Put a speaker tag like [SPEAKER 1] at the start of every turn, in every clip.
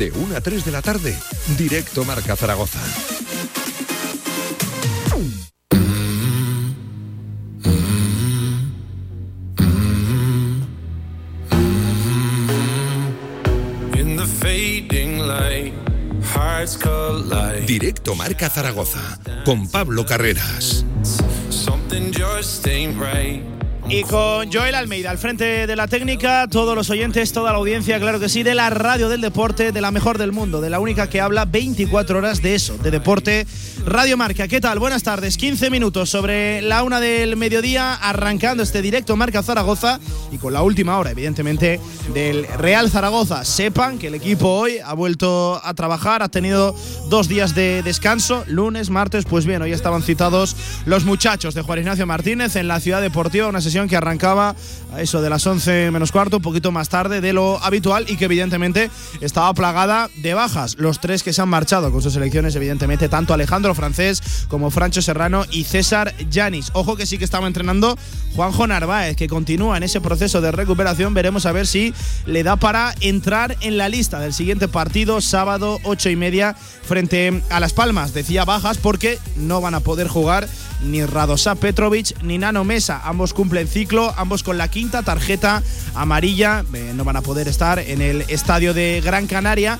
[SPEAKER 1] De 1 a 3 de la tarde, directo Marca Zaragoza. Directo Marca Zaragoza con Pablo Carreras.
[SPEAKER 2] Y con Joel Almeida al frente de la técnica, todos los oyentes, toda la audiencia, claro que sí, de la radio del deporte, de la mejor del mundo, de la única que habla 24 horas de eso, de deporte. Radio Marca, ¿qué tal? Buenas tardes, 15 minutos sobre la una del mediodía, arrancando este directo Marca Zaragoza y con la última hora, evidentemente, del Real Zaragoza. Sepan que el equipo hoy ha vuelto a trabajar, ha tenido dos días de descanso, lunes, martes, pues bien, hoy estaban citados los muchachos de Juan Ignacio Martínez en la ciudad deportiva, una sesión que arrancaba a eso de las 11 menos cuarto, un poquito más tarde de lo habitual y que evidentemente estaba plagada de bajas. Los tres que se han marchado con sus elecciones, evidentemente, tanto Alejandro Francés como Francho Serrano y César Yanis. Ojo que sí que estaba entrenando Juanjo Narváez, que continúa en ese proceso de recuperación. Veremos a ver si le da para entrar en la lista del siguiente partido, sábado, ocho y media, frente a Las Palmas. Decía bajas porque no van a poder jugar ni Radosa Petrovic ni Nano Mesa. Ambos cumplen ciclo, ambos con la quinta tarjeta amarilla. Eh, no van a poder estar en el estadio de Gran Canaria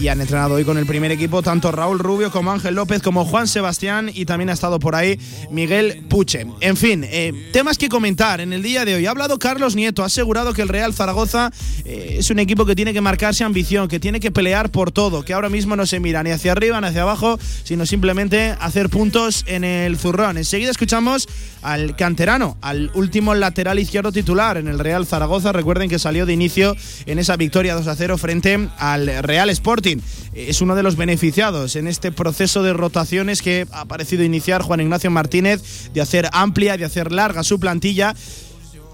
[SPEAKER 2] y han entrenado hoy con el primer equipo tanto Raúl Rubio como Ángel López como Juan Sebastián y también ha estado por ahí Miguel Puche. En fin, eh, temas que comentar en el día de hoy. Ha hablado Carlos Nieto, ha asegurado que el Real Zaragoza eh, es un equipo que tiene que marcarse ambición, que tiene que pelear por todo, que ahora mismo no se mira ni hacia arriba ni hacia abajo, sino simplemente hacer puntos en el zurrón. Enseguida escuchamos al canterano, al último lateral izquierdo titular en el Real Zaragoza. Recuerden que salió de inicio en esa victoria 2 a 0 frente al Real Sporting es uno de los beneficiados en este proceso de rotaciones que ha parecido iniciar Juan Ignacio Martínez, de hacer amplia, de hacer larga su plantilla.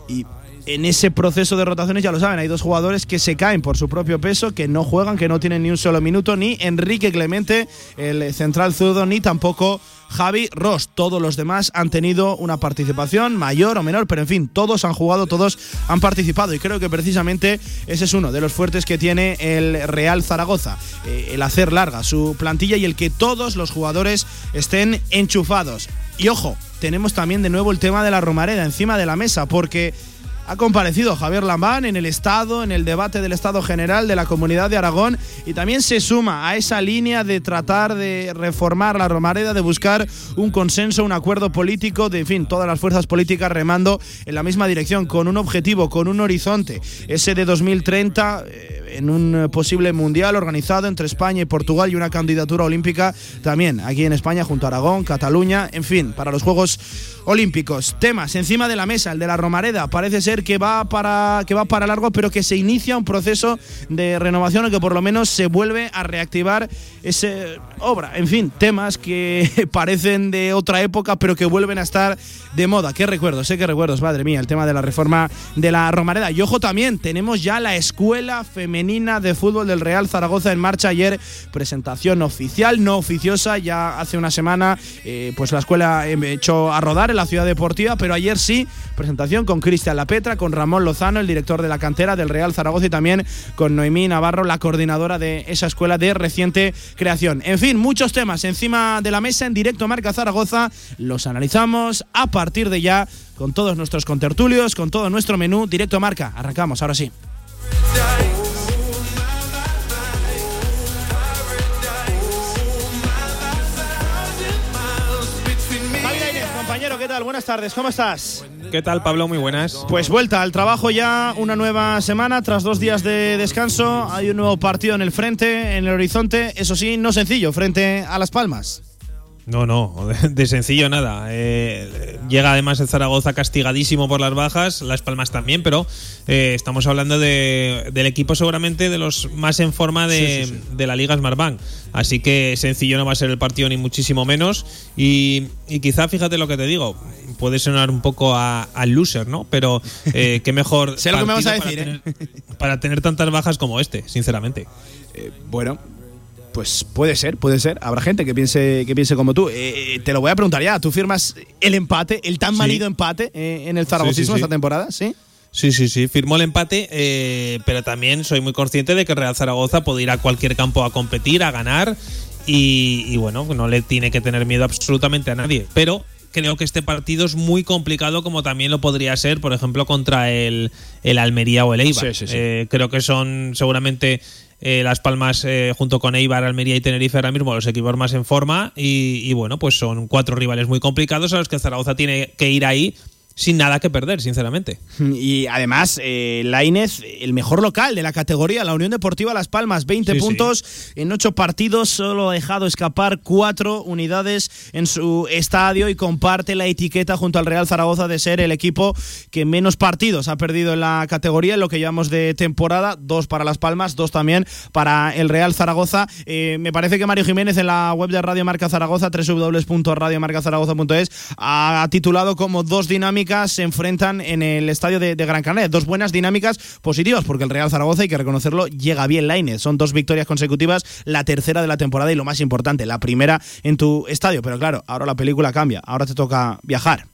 [SPEAKER 2] Y en ese proceso de rotaciones, ya lo saben, hay dos jugadores que se caen por su propio peso, que no juegan, que no tienen ni un solo minuto, ni Enrique Clemente, el central zurdo, ni tampoco Javi Ross. Todos los demás han tenido una participación mayor o menor, pero en fin, todos han jugado, todos han participado y creo que precisamente ese es uno de los fuertes que tiene el Real Zaragoza, eh, el hacer larga su plantilla y el que todos los jugadores estén enchufados. Y ojo, tenemos también de nuevo el tema de la Romareda encima de la mesa, porque ha comparecido Javier Lambán en el Estado, en el debate del Estado General de la Comunidad de Aragón y también se suma a esa línea de tratar de reformar la Romareda, de buscar un consenso, un acuerdo político, de en fin, todas las fuerzas políticas remando en la misma dirección, con un objetivo, con un horizonte, ese de 2030 en un posible mundial organizado entre España y Portugal y una candidatura olímpica también aquí en España junto a Aragón, Cataluña, en fin, para los Juegos Olímpicos. Temas encima de la mesa, el de la Romareda, parece ser que va para que va para largo, pero que se inicia un proceso de renovación o que por lo menos se vuelve a reactivar esa obra. En fin, temas que parecen de otra época, pero que vuelven a estar de moda. Qué recuerdos, sé qué recuerdos, madre mía, el tema de la reforma de la Romareda. Y ojo también, tenemos ya la escuela femenina de fútbol del Real Zaragoza en marcha ayer, presentación oficial, no oficiosa, ya hace una semana, eh, pues la escuela echó a rodar en la ciudad deportiva, pero ayer sí, presentación con Cristian Lapetra, con Ramón Lozano, el director de la cantera del Real Zaragoza y también con Noemí Navarro, la coordinadora de esa escuela de reciente creación. En fin, muchos temas encima de la mesa en directo Marca Zaragoza, los analizamos a partir de ya con todos nuestros contertulios, con todo nuestro menú directo Marca. Arrancamos, ahora sí. Tal? Buenas tardes, ¿cómo estás?
[SPEAKER 3] ¿Qué tal, Pablo? Muy buenas.
[SPEAKER 2] Pues vuelta al trabajo ya, una nueva semana, tras dos días de descanso, hay un nuevo partido en el frente, en el horizonte, eso sí, no sencillo, frente a Las Palmas.
[SPEAKER 3] No, no, de sencillo nada. Eh, llega además el Zaragoza castigadísimo por las bajas, Las Palmas también, pero eh, estamos hablando de, del equipo seguramente de los más en forma de, de la Liga Smartbank. Así que sencillo no va a ser el partido ni muchísimo menos. Y, quizá, fíjate lo que te digo, puede sonar un poco a, loser, ¿no? Pero eh, qué mejor
[SPEAKER 2] sé lo que me vas a decir,
[SPEAKER 3] para, tener, para tener tantas bajas como este, sinceramente.
[SPEAKER 2] bueno, pues puede ser, puede ser. Habrá gente que piense, que piense como tú. Eh, te lo voy a preguntar ya. ¿Tú firmas el empate, el tan manido empate eh, en el Zaragozismo esta temporada? ¿Sí?
[SPEAKER 3] Sí, sí, sí, firmó el empate, eh, pero también soy muy consciente de que Real Zaragoza puede ir a cualquier campo a competir, a ganar y, bueno, no le tiene que tener miedo absolutamente a nadie. Pero creo que este partido es muy complicado como también lo podría ser, por ejemplo, contra el, Almería o el Eibar. Eh, creo que son seguramente eh, Las Palmas junto con Eibar, Almería y Tenerife ahora mismo los equipos más en forma y, y, bueno, pues son cuatro rivales muy complicados a los que Zaragoza tiene que ir ahí sin nada que perder, sinceramente.
[SPEAKER 2] Y además, eh, Lainez, el mejor local de la categoría, la Unión Deportiva Las Palmas, 20 puntos en 8 partidos, solo ha dejado escapar 4 unidades en su estadio y comparte la etiqueta junto al Real Zaragoza de ser el equipo que menos partidos ha perdido en la categoría en lo que llevamos de temporada, dos para Las Palmas, dos también para el Real Zaragoza. Eh, me parece que Mario Jiménez en la web de Radio Marca Zaragoza, www.radiomarcazaragoza.es, ha titulado como dos dinámicas se enfrentan en el estadio de, Gran Canaria. Dos buenas dinámicas positivas, porque el Real Zaragoza, hay que reconocerlo, llega bien Lainez. Son dos victorias consecutivas, la tercera de la temporada y lo más importante, la primera en tu estadio. Pero claro, ahora la película cambia, ahora te toca viajar.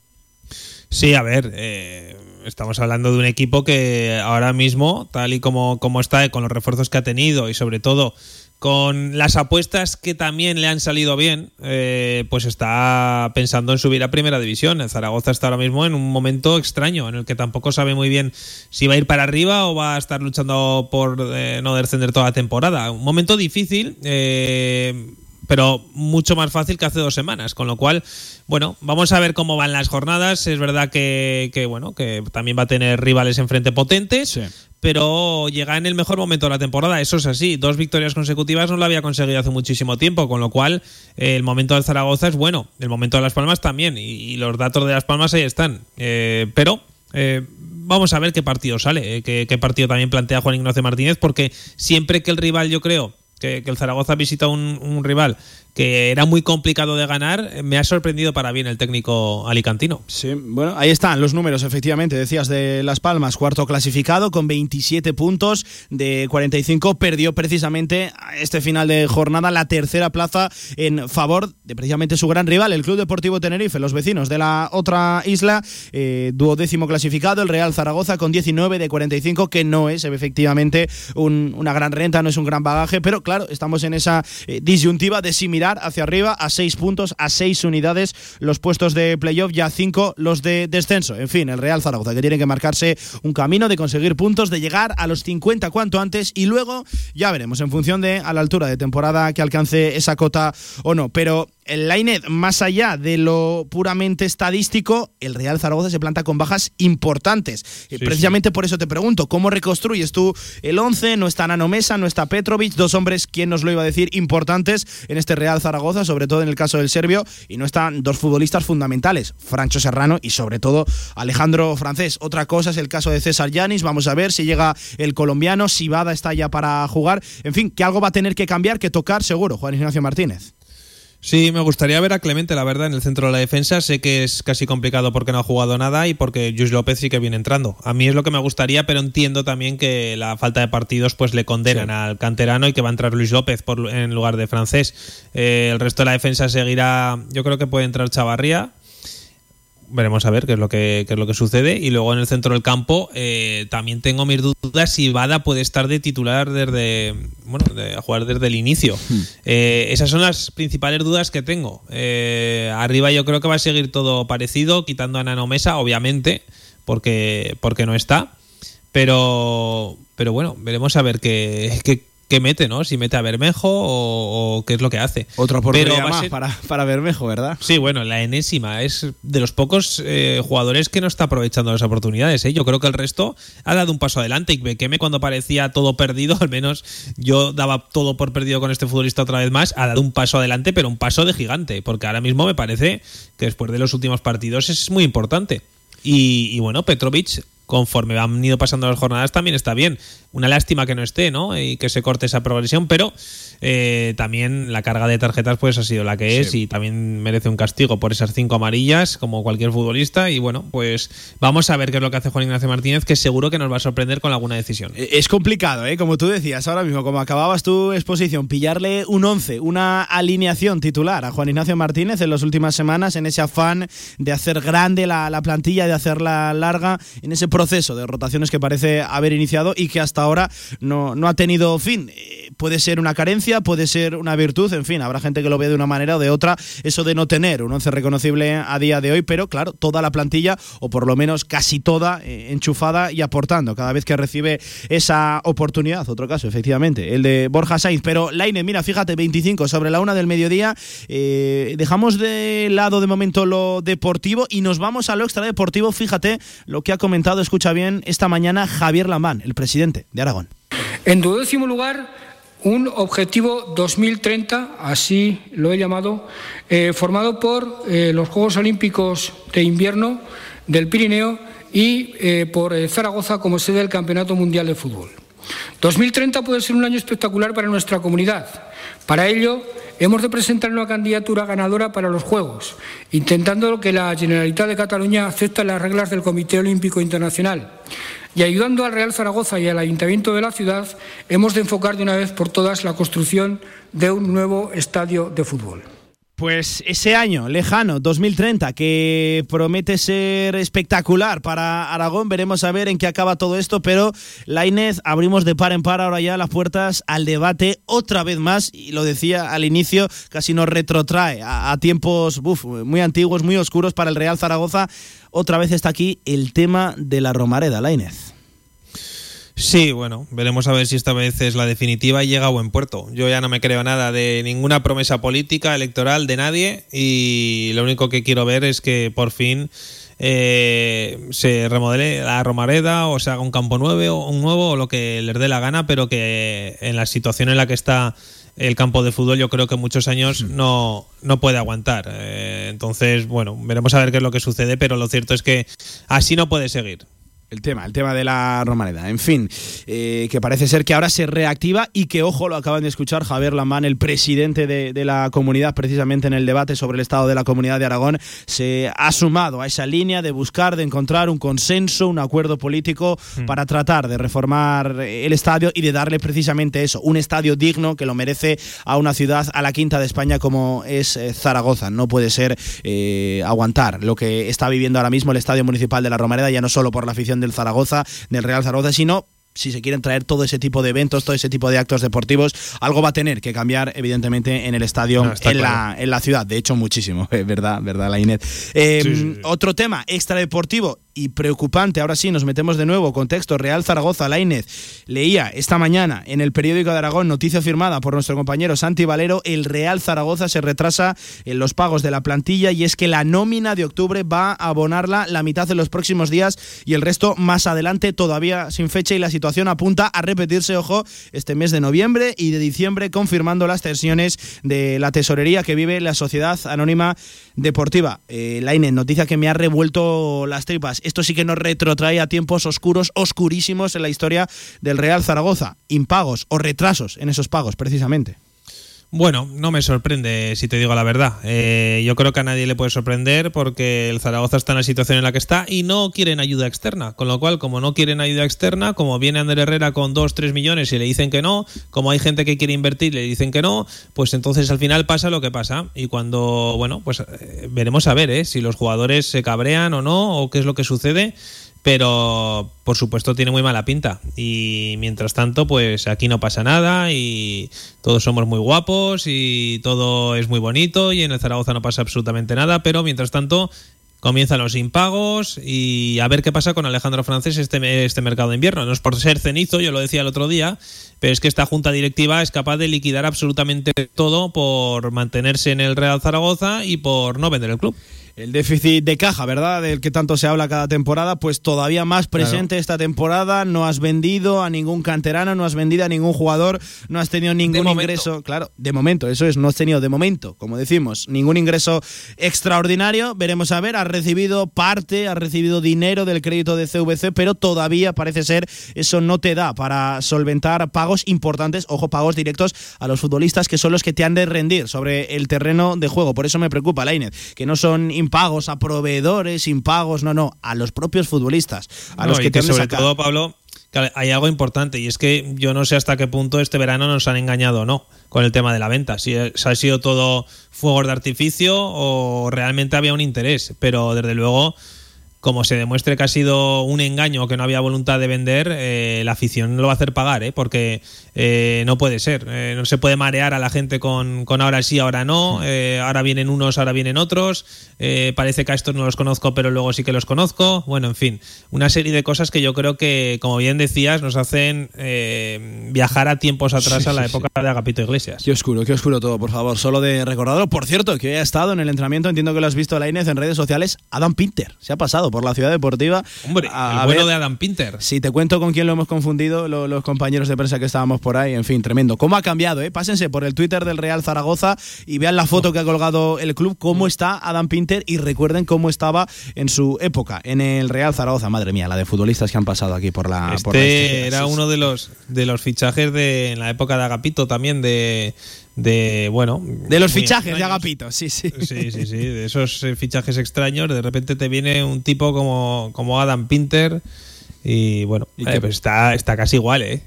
[SPEAKER 3] Sí, a ver, eh, estamos hablando de un equipo que ahora mismo, tal y como, como está, con los refuerzos que ha tenido y sobre todo con las apuestas que también le han salido bien, eh, pues está pensando en subir a primera división. El Zaragoza está ahora mismo en un momento extraño, en el que tampoco sabe muy bien si va a ir para arriba o va a estar luchando por eh, no descender toda la temporada. Un momento difícil. Eh, pero mucho más fácil que hace dos semanas. Con lo cual, bueno, vamos a ver cómo van las jornadas. Es verdad que, bueno, que también va a tener rivales enfrente potentes, pero llega en el mejor momento de la temporada. Eso es así. Dos victorias consecutivas no lo había conseguido hace muchísimo tiempo, con lo cual eh, el momento del Zaragoza es bueno. El momento de Las Palmas también. Y, los datos de Las Palmas ahí están. Eh, pero eh, vamos a ver qué partido sale, qué, qué, partido también plantea Juan Ignacio Martínez, porque siempre que el rival, yo creo, que, el Zaragoza visita un, un rival que era muy complicado de ganar, me ha sorprendido para bien el técnico alicantino.
[SPEAKER 2] Sí, bueno, ahí están los números, efectivamente, decías de Las Palmas, cuarto clasificado con 27 puntos de 45, perdió precisamente este final de jornada la tercera plaza en favor de precisamente su gran rival, el Club Deportivo Tenerife, los vecinos de la otra isla, eh, duodécimo clasificado, el Real Zaragoza con 19 de 45, que no es efectivamente una gran renta, no es un gran bagaje, pero claro, estamos en esa eh, disyuntiva de hacia arriba a seis puntos, a seis unidades los puestos de playoff, ya cinco los de descenso. En fin, el Real Zaragoza que tiene que marcarse un camino de conseguir puntos, de llegar a los 50 cuanto antes y luego ya veremos en función de a la altura de temporada que alcance esa cota o no. Pero el Lainet, más allá de lo puramente estadístico, el Real Zaragoza se planta con bajas importantes. Eh, precisamente por eso te pregunto, ¿cómo reconstruyes tú el 11? No está Nano Mesa, no está Petrovic, dos hombres, ¿quién nos lo iba a decir? Importantes en este Real Zaragoza, sobre todo en el caso del serbio, y no están dos futbolistas fundamentales, Francho Serrano y sobre todo Alejandro Francés. Otra cosa es el caso de César Yanis, vamos a ver si llega el colombiano, si Bada está ya para jugar, en fin, que algo va a tener que cambiar, que tocar seguro, Juan Ignacio Martínez.
[SPEAKER 3] Sí, me gustaría ver a Clemente, la verdad, en el centro de la defensa. Sé que es casi complicado porque no ha jugado nada y porque Luis López sí que viene entrando. A mí es lo que me gustaría, pero entiendo también que la falta de partidos pues le condenan al canterano y que va a entrar Luis López por, en lugar de francés. Eh, el resto de la defensa seguirá, yo creo que puede entrar Chavarría, veremos a ver qué es lo que, es lo que sucede. Y luego en el centro del campo eh, también tengo mis dudas si Bada puede estar de titular desde, bueno, de, jugar desde el inicio. Hmm. Eh, esas son las principales dudas que tengo. Eh, arriba yo creo que va a seguir todo parecido, quitando a Nano Mesa, obviamente, porque, porque no está. Pero, pero bueno, veremos a ver qué, qué, qué mete, ¿no? Si mete a Bermejo o, qué es lo que hace.
[SPEAKER 2] Otra oportunidad más para, para Bermejo, ¿verdad?
[SPEAKER 3] Sí, bueno, la enésima. Es de los pocos eh, jugadores que no está aprovechando las oportunidades. ¿eh? Yo creo que el resto ha dado un paso adelante. Y Bekeme, cuando parecía todo perdido, al menos yo daba todo por perdido con este futbolista otra vez más, ha dado un paso adelante, pero un paso de gigante. Porque ahora mismo me parece que después de los últimos partidos es muy importante. Y, y, bueno, Petrovic conforme han ido pasando las jornadas también está bien. Una lástima que no esté, ¿no? Y que se corte esa progresión, pero eh, también la carga de tarjetas pues ha sido la que es y también merece un castigo por esas cinco amarillas, como cualquier futbolista. Y bueno, pues vamos a ver qué es lo que hace Juan Ignacio Martínez, que seguro que nos va a sorprender con alguna decisión.
[SPEAKER 2] Eh, es complicado, ¿eh? Como tú decías ahora mismo, como acababas tu exposición, pillarle un 11, una alineación titular a Juan Ignacio Martínez en las últimas semanas, en ese afán de hacer grande la, la plantilla, de hacerla larga, en ese proceso proceso de rotaciones que parece haber iniciado y que hasta ahora no, no ha tenido fin. Eh, puede ser una carencia, puede ser una virtud, en fin, habrá gente que lo ve de una manera o de otra, eso de no tener un once reconocible a día de hoy, pero claro, toda la plantilla, o por lo menos casi toda, eh, enchufada y aportando cada vez que recibe esa oportunidad. Otro caso, efectivamente, el de Borja Sainz. Pero Laine, mira, fíjate, 25 sobre la una del mediodía. Eh, dejamos de lado de momento lo deportivo y nos vamos a lo extradeportivo. Fíjate lo que ha comentado, escucha bien, esta mañana Javier Lamán, el presidente de Aragón.
[SPEAKER 4] En duodécimo lugar, un objetivo 2030, así lo he llamado, eh, formado por eh, los Juegos Olímpicos de Invierno del Pirineo y eh, por Zaragoza como sede del Campeonato Mundial de Fútbol. 2030 puede ser un año espectacular para nuestra comunidad. Para ello, hemos de presentar una candidatura ganadora para los Juegos, intentando que la Generalitat de Cataluña acepte las reglas del Comité Olímpico Internacional y ayudando al Real Zaragoza y al Ayuntamiento de la ciudad, hemos de enfocar de una vez por todas la construcción de un nuevo estadio de fútbol.
[SPEAKER 2] Pues ese año lejano, 2030, que promete ser espectacular para Aragón, veremos a ver en qué acaba todo esto, pero la Inés abrimos de par en par ahora ya las puertas al debate otra vez más, y lo decía al inicio, casi nos retrotrae a, tiempos muy antiguos, muy oscuros para el Real Zaragoza. Otra vez está aquí el tema de la Romareda, la Inés.
[SPEAKER 3] Sí, bueno, veremos a ver si esta vez es la definitiva y llega a buen puerto. Yo ya no me creo nada de ninguna promesa política, electoral, de nadie y lo único que quiero ver es que por fin eh, se remodele la Romareda o se haga un campo nuevo, un nuevo o lo que les dé la gana, pero que en la situación en la que está el campo de fútbol yo creo que muchos años no, no puede aguantar. Eh, entonces, bueno, veremos a ver qué es lo que sucede, pero lo cierto es que así no puede seguir
[SPEAKER 2] el tema, el tema de la Romareda. En fin, eh, que parece ser que ahora se reactiva y que, ojo, lo acaban de escuchar Javier Lamán, el presidente de, la comunidad, precisamente en el debate sobre el estado de la comunidad de Aragón, se ha sumado a esa línea de buscar, de encontrar un consenso, un acuerdo político hmm. para tratar de reformar el estadio y de darle precisamente eso, un estadio digno que lo merece a una ciudad, a la quinta de España como es eh, Zaragoza. No puede ser eh, aguantar lo que está viviendo ahora mismo el estadio municipal de la Romareda, ya no solo por la afición del Zaragoza, del Real Zaragoza, sino si se quieren traer todo ese tipo de eventos, todo ese tipo de actos deportivos, algo va a tener que cambiar, evidentemente, en el estadio, en, la, en, la, ciudad. De hecho, muchísimo, ¿verdad? ¿Verdad, la Inet? Eh, otro tema, extradeportivo y preocupante. Ahora sí, nos metemos de nuevo. Contexto, Real Zaragoza, Lainez. Leía esta mañana en el periódico de Aragón, noticia firmada por nuestro compañero Santi Valero, el Real Zaragoza se retrasa en los pagos de la plantilla y es que la nómina de octubre va a abonarla la mitad de los próximos días y el resto más adelante, todavía sin fecha y la situación apunta a repetirse, ojo, este mes de noviembre y de diciembre, confirmando las tensiones de la tesorería que vive la Sociedad Anónima Deportiva. Eh, noticia que me ha revuelto las tripas esto sí que nos retrotrae a tiempos oscuros, oscurísimos en la historia del Real Zaragoza. Impagos o retrasos en esos pagos, precisamente.
[SPEAKER 3] Bueno, no me sorprende, si te digo la verdad. Eh, yo creo que a nadie le puede sorprender porque el Zaragoza está en la situación en la que está y no quieren ayuda externa. Con lo cual, como no quieren ayuda externa, como viene Ander Herrera con 2, 3 millones y le dicen que no, como hay gente que quiere invertir y le dicen que no, pues entonces al final pasa lo que pasa. Y cuando, bueno, pues eh, veremos a ver ¿eh? si los jugadores se cabrean o no, o qué es lo que sucede pero por supuesto tiene muy mala pinta. Y mientras tanto pues aquí no pasa nada y todos somos muy guapos y todo es muy bonito y en el Zaragoza no pasa absolutamente nada. Pero mientras tanto comienzan los impagos y a ver qué pasa con Alejandro Francés este, este mercado de invierno. No es por ser cenizo, yo lo decía el otro día, pero es que esta junta directiva es capaz de liquidar absolutamente todo por mantenerse en el Real Zaragoza y por no vender el club
[SPEAKER 2] el déficit de caja, ¿verdad? Del que tanto se habla cada temporada, pues todavía más presente esta temporada. No has vendido a ningún canterano, no has vendido a ningún jugador, no has tenido ningún ingreso. Claro, de momento, eso es, no has tenido de momento, como decimos, ningún ingreso extraordinario. Veremos a ver, has recibido parte, has recibido dinero del crédito de CVC, pero todavía parece ser eso no te da para solventar pagos importantes, ojo, pagos directos a los futbolistas que son los que te han de rendir sobre el terreno de juego. Por eso me preocupa, Lainez, que no son impagos a proveedores, impagos, no, no, a los propios futbolistas, a los que, te
[SPEAKER 3] sobre todo, Pablo, hay algo importante y es que yo no sé hasta qué punto este verano nos han engañado o no con el tema de la venta. Si ha sido todo fuegos de artificio o realmente había un interés, pero desde luego como se demuestre que ha sido un engaño o que no había voluntad de vender, eh, la afición lo va a hacer pagar, ¿eh? porque eh, no puede ser. Eh, no se puede marear a la gente con, con ahora sí, ahora no, eh, ahora vienen unos, ahora vienen otros, eh, parece que a estos no los conozco, pero luego sí que los conozco. Bueno, en fin, una serie de cosas que yo creo que, como bien decías, nos hacen eh, viajar a tiempos atrás
[SPEAKER 2] Sí,
[SPEAKER 3] a la
[SPEAKER 2] sí,
[SPEAKER 3] época de Agapito Iglesias.
[SPEAKER 2] Qué oscuro, qué oscuro todo, por favor. Solo de recordarlo. Por cierto, que hoy ha estado en el entrenamiento, entiendo que lo has visto, la Inés, en redes sociales, Adam Pinter. Se ha pasado por la ciudad deportiva.
[SPEAKER 3] Hombre,
[SPEAKER 2] a-
[SPEAKER 3] el
[SPEAKER 2] a
[SPEAKER 3] bueno
[SPEAKER 2] ver
[SPEAKER 3] de Adam Pinter.
[SPEAKER 2] Si te cuento con quién lo hemos confundido, lo- los compañeros de prensa que estábamos por ahí, en fin, tremendo. ¿Cómo ha cambiado? Eh? Pásense por el Twitter del Real Zaragoza y vean la foto que ha colgado el club, cómo está Adam Pinter y recuerden cómo estaba en su época en el Real Zaragoza. Madre mía, la de futbolistas que han pasado aquí por la. por la
[SPEAKER 3] Este era uno de los de los fichajes de en la época de Agapito también de de bueno
[SPEAKER 2] De los fichajes de. Agapito, sí, sí.
[SPEAKER 3] Sí, sí, sí, de esos eh, fichajes extraños, de repente te viene un tipo como, como Adam Pinter y bueno,
[SPEAKER 2] ¿Y
[SPEAKER 3] eh, pues está, está casi igual, ¿eh?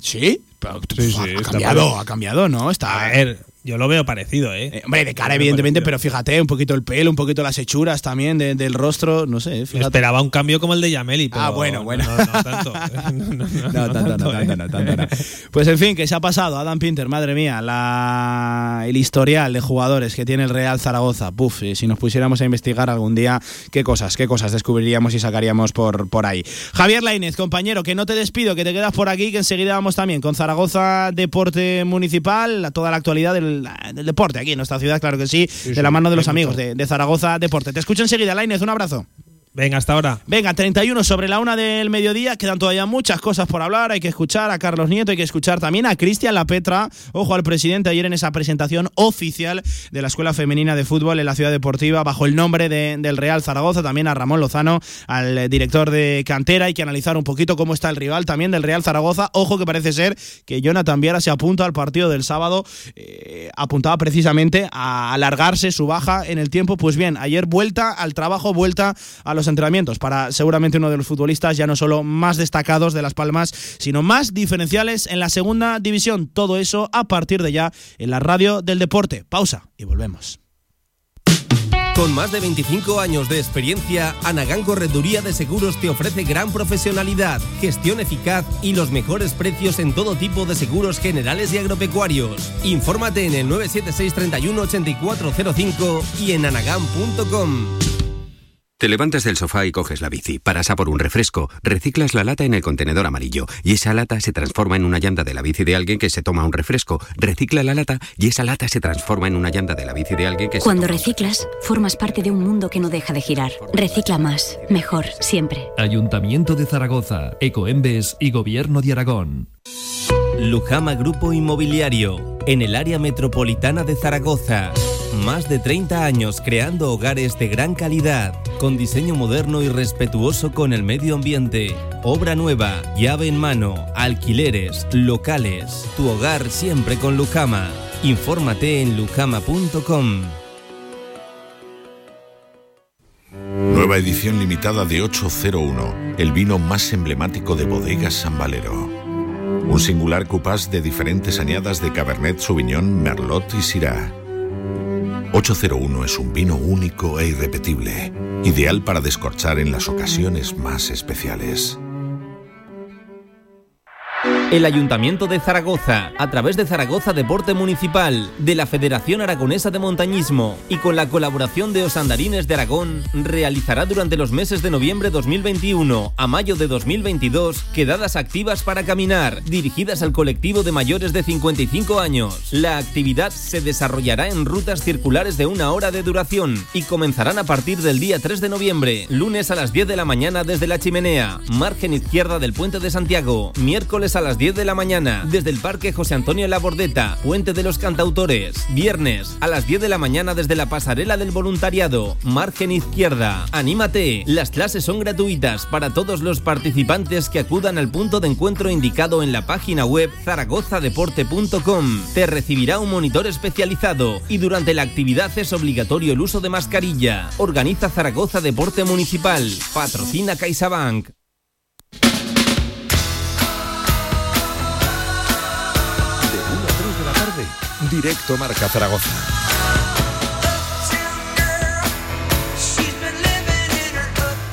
[SPEAKER 2] ¿Sí? Pero,
[SPEAKER 3] Sí, sí,
[SPEAKER 2] ha, cambiado, ha cambiado, ¿no? Está.
[SPEAKER 3] A ver, yo lo veo parecido, ¿eh?
[SPEAKER 2] Eh, hombre, de cara, evidentemente, pero fíjate, un poquito el pelo, un poquito las hechuras también de- del rostro, no sé, fíjate.
[SPEAKER 3] esperaba un cambio como el de Yameli, pero
[SPEAKER 2] Ah, bueno,
[SPEAKER 3] no,
[SPEAKER 2] bueno.
[SPEAKER 3] No, no tanto. No, no, no,
[SPEAKER 2] tanto, no,
[SPEAKER 3] ¿eh?
[SPEAKER 2] tanto, no, tanto. Pues en fin, que se ha pasado Adam Pinter, madre mía, la, el historial de jugadores que tiene el Real Zaragoza. Puf, eh, si nos pusiéramos a investigar algún día, qué cosas, qué cosas descubriríamos y sacaríamos por, por ahí. Javier Lainez, compañero, que no te despido, que te quedas por aquí, que enseguida vamos también con Zaragoza Deporte Municipal, toda la actualidad del, del deporte aquí en nuestra ciudad, claro que sí, de la mano de los amigos de, de Zaragoza Deporte. Te escucho enseguida, Lainez, un abrazo.
[SPEAKER 3] Venga, hasta ahora.
[SPEAKER 2] Venga, 31 sobre la una del mediodía. Quedan todavía muchas cosas por hablar. Hay que escuchar a Carlos Nieto, hay que escuchar también a Cristian Lapetra. Ojo al presidente ayer en esa presentación oficial de la Escuela Femenina de Fútbol en la Ciudad Deportiva bajo el nombre de- del Real Zaragoza. También a Ramón Lozano, al director de cantera. Hay que analizar un poquito cómo está el rival también del Real Zaragoza. Ojo que parece ser que Jonathan Viera se apunta al partido del sábado. eh, apuntaba precisamente a alargarse su baja en el tiempo. Pues bien, ayer vuelta al trabajo, vuelta a los entrenamientos para seguramente uno de los futbolistas ya no solo más destacados de Las Palmas, sino más diferenciales en la segunda división. Todo eso a partir de ya en la radio del deporte. Pausa y volvemos.
[SPEAKER 5] Con más de 25 años de experiencia, Anagán Correduría de Seguros te ofrece gran profesionalidad, gestión eficaz y los mejores precios en todo tipo de seguros generales y agropecuarios. Infórmate en el 976 31 8405 y en anagán.com.
[SPEAKER 6] Te levantas del sofá y coges la bici, paras a por un refresco, reciclas la lata en el contenedor amarillo y esa lata se transforma en una llanta de la bici de alguien que se toma un refresco, recicla la lata y esa lata se transforma en una llanta de la bici de alguien que se
[SPEAKER 7] Cuando
[SPEAKER 6] toma un
[SPEAKER 7] reciclas, formas parte de un mundo que no deja de girar. Recicla más, mejor, siempre.
[SPEAKER 8] Ayuntamiento de Zaragoza, Ecoembes y Gobierno de Aragón.
[SPEAKER 5] Lujama Grupo Inmobiliario, en el área metropolitana de Zaragoza. Más de 30 años creando hogares de gran calidad, con diseño moderno y respetuoso con el medio ambiente. Obra nueva, llave en mano, alquileres, locales. Tu hogar siempre con Lujama. Infórmate en lujama.com.
[SPEAKER 9] Nueva edición limitada de 801, el vino más emblemático de bodegas San Valero. Un singular cupás de diferentes añadas de Cabernet Sauvignon, Merlot y Syrah. 801 es un vino único e irrepetible, ideal para descorchar en las ocasiones más especiales.
[SPEAKER 5] El Ayuntamiento de Zaragoza, a través de Zaragoza Deporte Municipal, de la Federación Aragonesa de Montañismo y con la colaboración de Osandarines de Aragón, realizará durante los meses de noviembre 2021 a mayo de 2022 quedadas activas para caminar, dirigidas al colectivo de mayores de 55 años. La actividad se desarrollará en rutas circulares de una hora de duración y comenzarán a partir del día 3 de noviembre, lunes a las 10 de la mañana desde la chimenea, margen izquierda del puente de Santiago, miércoles a las 10 de la mañana desde el Parque José Antonio Labordeta, Puente de los Cantautores, viernes a las 10 de la mañana desde la Pasarela del Voluntariado, margen izquierda. Anímate, las clases son gratuitas para todos los participantes que acudan al punto de encuentro indicado en la página web zaragozadeporte.com. Te recibirá un monitor especializado y durante la actividad es obligatorio el uso de mascarilla. Organiza Zaragoza Deporte Municipal. Patrocina CaixaBank.
[SPEAKER 1] Directo Marca Zaragoza.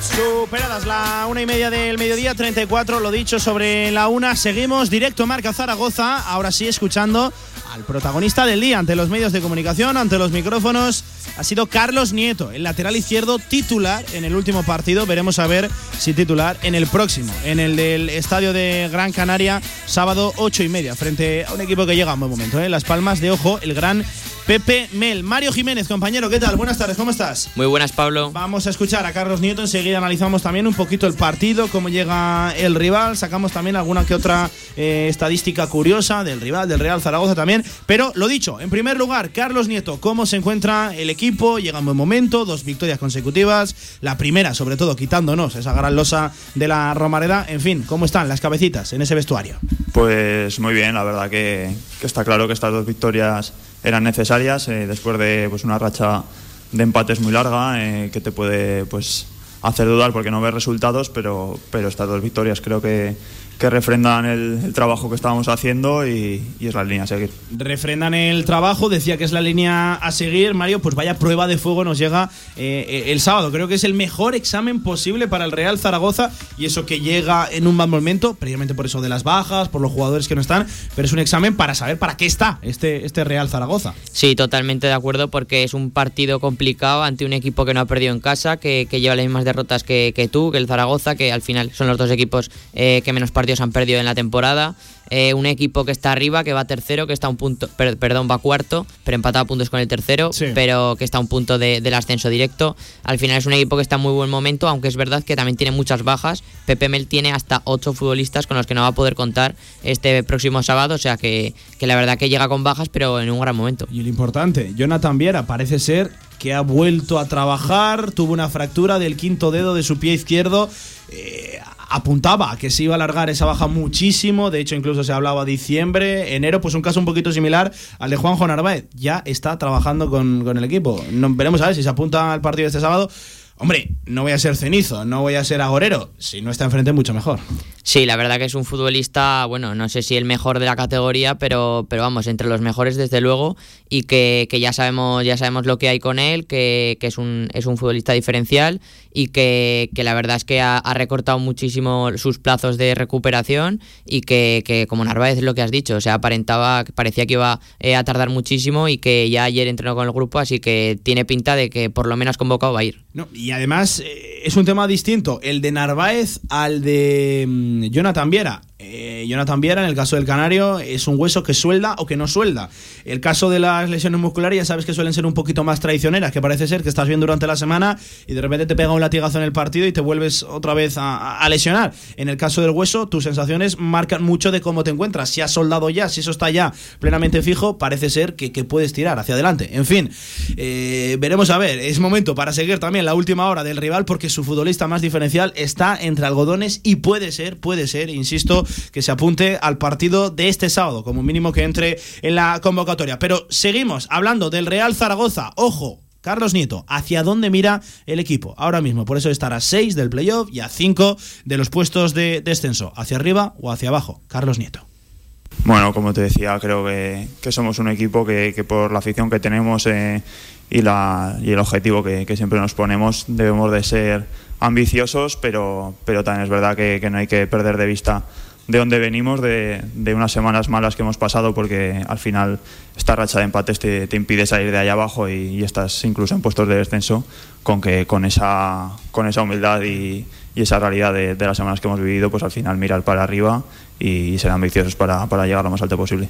[SPEAKER 2] Superadas la una y media del mediodía, 34, lo dicho sobre la una. Seguimos directo Marca Zaragoza, ahora sí escuchando al protagonista del día ante los medios de comunicación, ante los micrófonos. Ha sido Carlos Nieto, el lateral izquierdo titular en el último partido. Veremos a ver si titular en el próximo, en el del estadio de Gran Canaria, sábado ocho y media, frente a un equipo que llega a un buen momento. ¿eh? Las Palmas de Ojo, el gran Pepe Mel. Mario Jiménez, compañero, ¿qué tal? Buenas tardes, ¿cómo estás?
[SPEAKER 10] Muy buenas, Pablo.
[SPEAKER 2] Vamos a escuchar a Carlos Nieto, enseguida analizamos también un poquito el partido, cómo llega el rival, sacamos también alguna que otra eh, estadística curiosa del rival, del Real Zaragoza también. Pero lo dicho, en primer lugar, Carlos Nieto, ¿cómo se encuentra el equipo? Llega un buen momento, dos victorias consecutivas, la primera sobre todo quitándonos esa gran losa de la Romareda. En fin, ¿cómo están las cabecitas en ese vestuario?
[SPEAKER 11] Pues muy bien, la verdad que, que está claro que estas dos victorias eran necesarias eh, después de pues, una racha de empates muy larga eh, que te puede pues, hacer dudar porque no ves resultados, pero, pero estas dos victorias creo que, que refrendan el, el, trabajo que estábamos haciendo y, y, es la línea a seguir.
[SPEAKER 2] Refrendan el trabajo, decía que es la línea a seguir, Mario, pues vaya prueba de fuego nos llega eh, el sábado. Creo que es el mejor examen posible para el Real Zaragoza y eso que llega en un mal momento, previamente por eso de las bajas, por los jugadores que no están, pero es un examen para saber para qué está este, este Real Zaragoza.
[SPEAKER 10] Sí, totalmente de acuerdo porque es un partido complicado ante un equipo que no ha perdido en casa, que, que lleva las mismas derrotas que, que, tú, que el Zaragoza, que al final son los dos equipos eh, que menos partidos han perdido en la temporada. Eh, un equipo que está arriba, que va tercero, que está a un punto, per, perdón, va cuarto, pero empatado a puntos con el tercero, sí. pero que está a un punto de, del ascenso directo. Al final es un equipo que está en muy buen momento, aunque es verdad que también tiene muchas bajas. Pepe Mel tiene hasta ocho futbolistas con los que no va a poder contar este próximo sábado, o sea que, que la verdad que llega con bajas, pero en un gran momento.
[SPEAKER 2] Y lo importante, Jonathan Viera parece ser que ha vuelto a trabajar, tuvo una fractura del quinto dedo de su pie izquierdo. Eh, apuntaba que se iba a alargar esa baja muchísimo, de hecho incluso se hablaba diciembre, enero, pues un caso un poquito similar al de Juanjo Narváez, ya está trabajando con, con el equipo. No, veremos a ver si se apunta al partido este sábado. Hombre, no voy a ser cenizo, no voy a ser agorero. Si no está enfrente, mucho mejor.
[SPEAKER 10] Sí, la verdad que es un futbolista, bueno, no sé si el mejor de la categoría, pero, pero vamos, entre los mejores desde luego, y que, que ya sabemos, ya sabemos lo que hay con él, que, que es, un, es un futbolista diferencial y que, que la verdad es que ha, ha, recortado muchísimo sus plazos de recuperación y que, que, como Narváez lo que has dicho, o sea, aparentaba, parecía que iba eh, a tardar muchísimo y que ya ayer entrenó con el grupo, así que tiene pinta de que por lo menos convocado va a ir.
[SPEAKER 2] No, y además eh, es un tema distinto, el de Narváez al de mm, Jonathan Viera. Eh, Jonathan Viera, en el caso del Canario, es un hueso que suelda o que no suelda. El caso de las lesiones musculares, ya sabes que suelen ser un poquito más traicioneras, que parece ser que estás bien durante la semana y de repente te pega un latigazo en el partido y te vuelves otra vez a, lesionar. En el caso del hueso, tus sensaciones marcan mucho de cómo te encuentras. Si has soldado ya, si eso está ya plenamente fijo, parece ser que, que puedes tirar hacia adelante. En fin, eh, veremos a ver. Es momento para seguir también la última hora del rival porque su futbolista más diferencial está entre algodones y puede ser, puede ser, insisto, que se apunte al partido de este sábado, como mínimo que entre en la convocatoria. Pero seguimos hablando del Real Zaragoza. Ojo, Carlos Nieto, ¿hacia dónde mira el equipo? Ahora mismo, por eso estará a 6 del playoff y a 5 de los puestos de descenso. ¿Hacia arriba o hacia abajo? Carlos Nieto.
[SPEAKER 11] Bueno, como te decía, creo que, somos un equipo que, por la afición que tenemos eh, y, el objetivo que, que, siempre nos ponemos debemos de ser ambiciosos, pero, pero también es verdad que no hay que perder de vista de dónde venimos, de, de, unas semanas malas que hemos pasado, porque al final esta racha de empates te, te impide salir de allá abajo y, y, estás incluso en puestos de descenso, con que con esa, con esa humildad y, y esa realidad de, de, las semanas que hemos vivido, pues al final mirar para arriba y, ser ambiciosos para, para llegar lo más alto posible.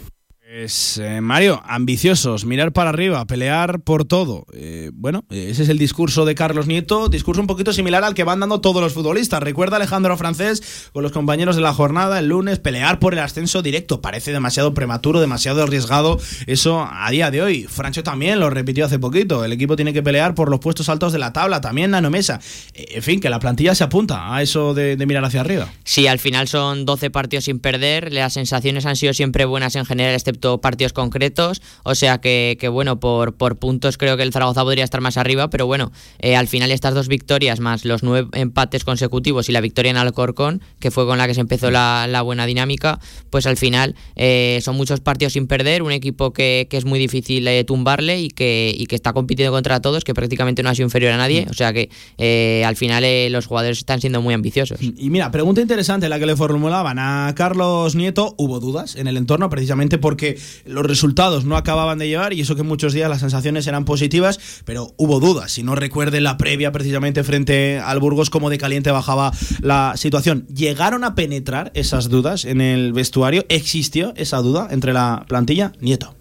[SPEAKER 2] Pues, eh, Mario, ambiciosos, mirar para arriba, pelear por todo. Eh, bueno, ese es el discurso de Carlos Nieto, discurso un poquito similar al que van dando todos los futbolistas. Recuerda Alejandro Francés con los compañeros de la jornada el lunes, pelear por el ascenso directo. Parece demasiado prematuro, demasiado arriesgado eso a día de hoy. Francho también lo repitió hace poquito. El equipo tiene que pelear por los puestos altos de la tabla, también Nano Mesa. En fin, que la plantilla se apunta a eso de, de mirar hacia arriba.
[SPEAKER 10] Sí, al final son 12 partidos sin perder. Las sensaciones han sido siempre buenas en general, excepto visto partidos concretos, o sea que, bueno, por, puntos creo que el Zaragoza podría estar más arriba, pero bueno, eh, al final estas dos victorias más los nueve empates consecutivos y la victoria en Alcorcón, que fue con la que se empezó la, buena dinámica, pues al final eh, son muchos partidos sin perder, un equipo que, es muy difícil eh, tumbarle y que, y que está compitiendo contra todos, que prácticamente no ha sido inferior a nadie, o sea que eh, al final los jugadores están siendo muy ambiciosos.
[SPEAKER 2] Y mira, pregunta interesante la que le formulaban a Carlos Nieto. Hubo dudas en el entorno precisamente porque los resultados no acababan de llevar y eso que muchos días las sensaciones eran positivas, pero hubo dudas. Si no recuerde la previa precisamente frente al Burgos, cómo de caliente bajaba la situación. ¿Llegaron a penetrar esas dudas en el vestuario? ¿Existió esa duda entre la plantilla? Nieto.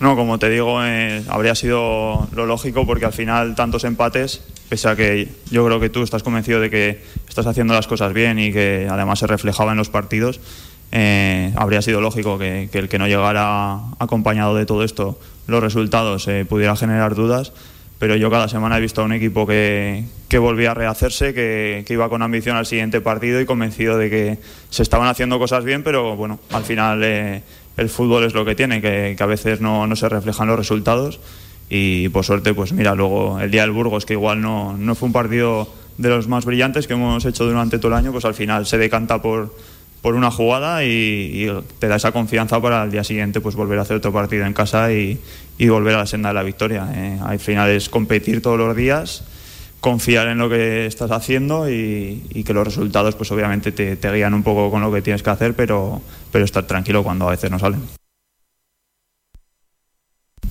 [SPEAKER 11] No, como te digo, eh, habría sido lo lógico porque al final tantos empates, pese a que yo creo que tú estás convencido de que estás haciendo las cosas bien y que además se reflejaba en los partidos, eh, habría sido lógico que, que, el que no llegara acompañado de todo esto los resultados eh, pudiera generar dudas. Pero yo cada semana he visto a un equipo que, que volvía a rehacerse, que, que, iba con ambición al siguiente partido y convencido de que se estaban haciendo cosas bien, pero bueno, al final eh, el fútbol es lo que tiene, que, a veces no, no, se reflejan los resultados y por suerte, pues mira, luego el día del Burgos, que igual no, no fue un partido de los más brillantes que hemos hecho durante todo el año, pues al final se decanta por, por una jugada y, te da esa confianza para el día siguiente pues volver a hacer otro partido en casa y, volver a la senda de la victoria. Eh, al final es competir todos los días, confiar en lo que estás haciendo y, que los resultados pues obviamente te, guían un poco con lo que tienes que hacer, pero, estar tranquilo cuando a veces no salen.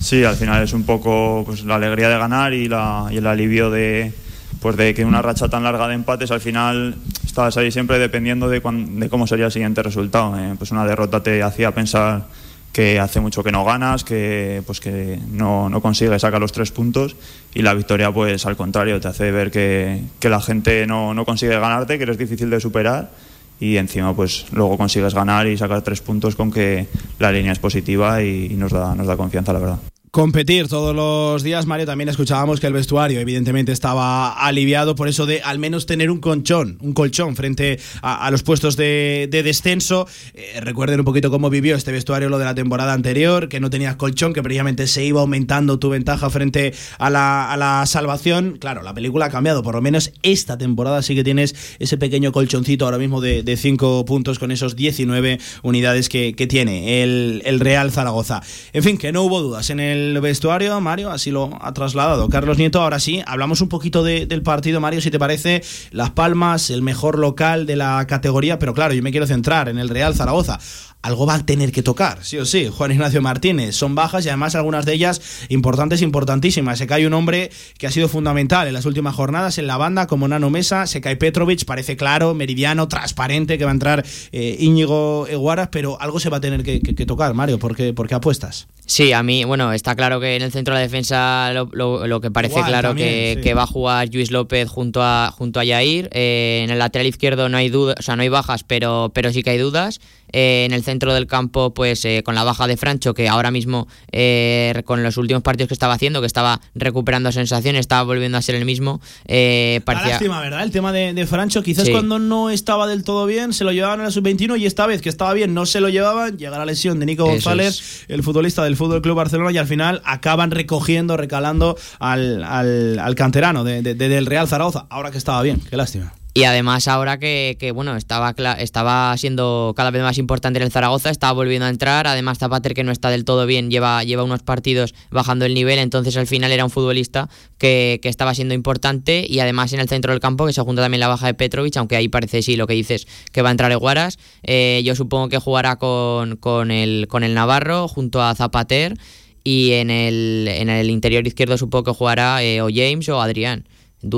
[SPEAKER 11] Sí, al final es un poco pues, la alegría de ganar y el alivio de, pues de que una racha tan larga de empates al final estabas ahí siempre dependiendo de, cuan, de cómo sería el siguiente resultado. Eh, pues una derrota te hacía pensar que hace mucho que no ganas, que, pues que no, no consigues sacar los tres puntos y la victoria pues al contrario te hace ver que, que la gente no, no consigue ganarte, que eres difícil de superar y encima pues luego consigues ganar y sacar tres puntos con que la línea es positiva y, y nos, da, nos da confianza la verdad
[SPEAKER 2] competir todos los días, Mario, también escuchábamos que el vestuario evidentemente estaba aliviado por eso de al menos tener un colchón, un colchón frente a, los puestos de, de descenso. Eh, recuerden un poquito cómo vivió este vestuario lo de la temporada anterior, que no tenías colchón, que precisamente se iba aumentando tu ventaja frente a la, salvación. Claro, la película ha cambiado, por lo menos esta temporada sí que tienes ese pequeño colchoncito ahora mismo de 5 puntos con esos 19 unidades que, que tiene el, el Real Zaragoza. En fin, que no hubo dudas en el vestuario, Mario, así lo ha trasladado Carlos Nieto. Ahora sí, hablamos un poquito de, del partido, Mario, si te parece. Las Palmas, el mejor local de la categoría, pero claro, yo me quiero centrar en el Real Zaragoza algo va a tener que tocar, sí o sí. Juan Ignacio Martínez, son bajas y además algunas de ellas importantes, importantísimas. Se cae un hombre que ha sido fundamental en las últimas jornadas en la banda, como Nano Mesa. Se cae Petrovic, parece claro, meridiano, transparente que va a entrar eh, Íñigo Eguaras, pero algo se va a tener que, que, que tocar, Mario. ¿Por qué, ¿Por qué, apuestas?
[SPEAKER 10] Sí, a mí, bueno, está claro que en el centro de la defensa lo, lo, lo que parece Igual, claro también, que, sí. que, va a jugar Luis López junto a, junto a Yair. Eh, en el lateral izquierdo no hay dudas, o sea, no hay bajas, pero, pero sí que hay dudas. Eh, en el centro del campo, pues eh, con la baja de Francho, que ahora mismo, eh, con los últimos partidos que estaba haciendo, que estaba recuperando sensaciones, estaba volviendo a ser el mismo.
[SPEAKER 2] Eh, parecía... lástima, ¿verdad? El tema de, de Francho, quizás sí. cuando no estaba del todo bien, se lo llevaban a la sub-21 y esta vez que estaba bien, no se lo llevaban. Llega la lesión de Nico González, es. el futbolista del Fútbol Club Barcelona, y al final acaban recogiendo, recalando al, al, al canterano de, de, del Real Zaragoza. Ahora que estaba bien, qué lástima.
[SPEAKER 10] Y además ahora que, que, bueno, estaba, estaba siendo cada vez más importante en el Zaragoza, estaba volviendo a entrar, además Zapater que no está del todo bien, lleva, lleva unos partidos bajando el nivel, entonces al final era un futbolista que, que, estaba siendo importante. Y además en el centro del campo que se junta también la baja de Petrovic, aunque ahí parece sí lo que dices que va a entrar Eguaras, eh, yo supongo que jugará con, con, el, con el Navarro junto a Zapater. Y en el, en el interior izquierdo supongo que jugará eh, o James o Adrián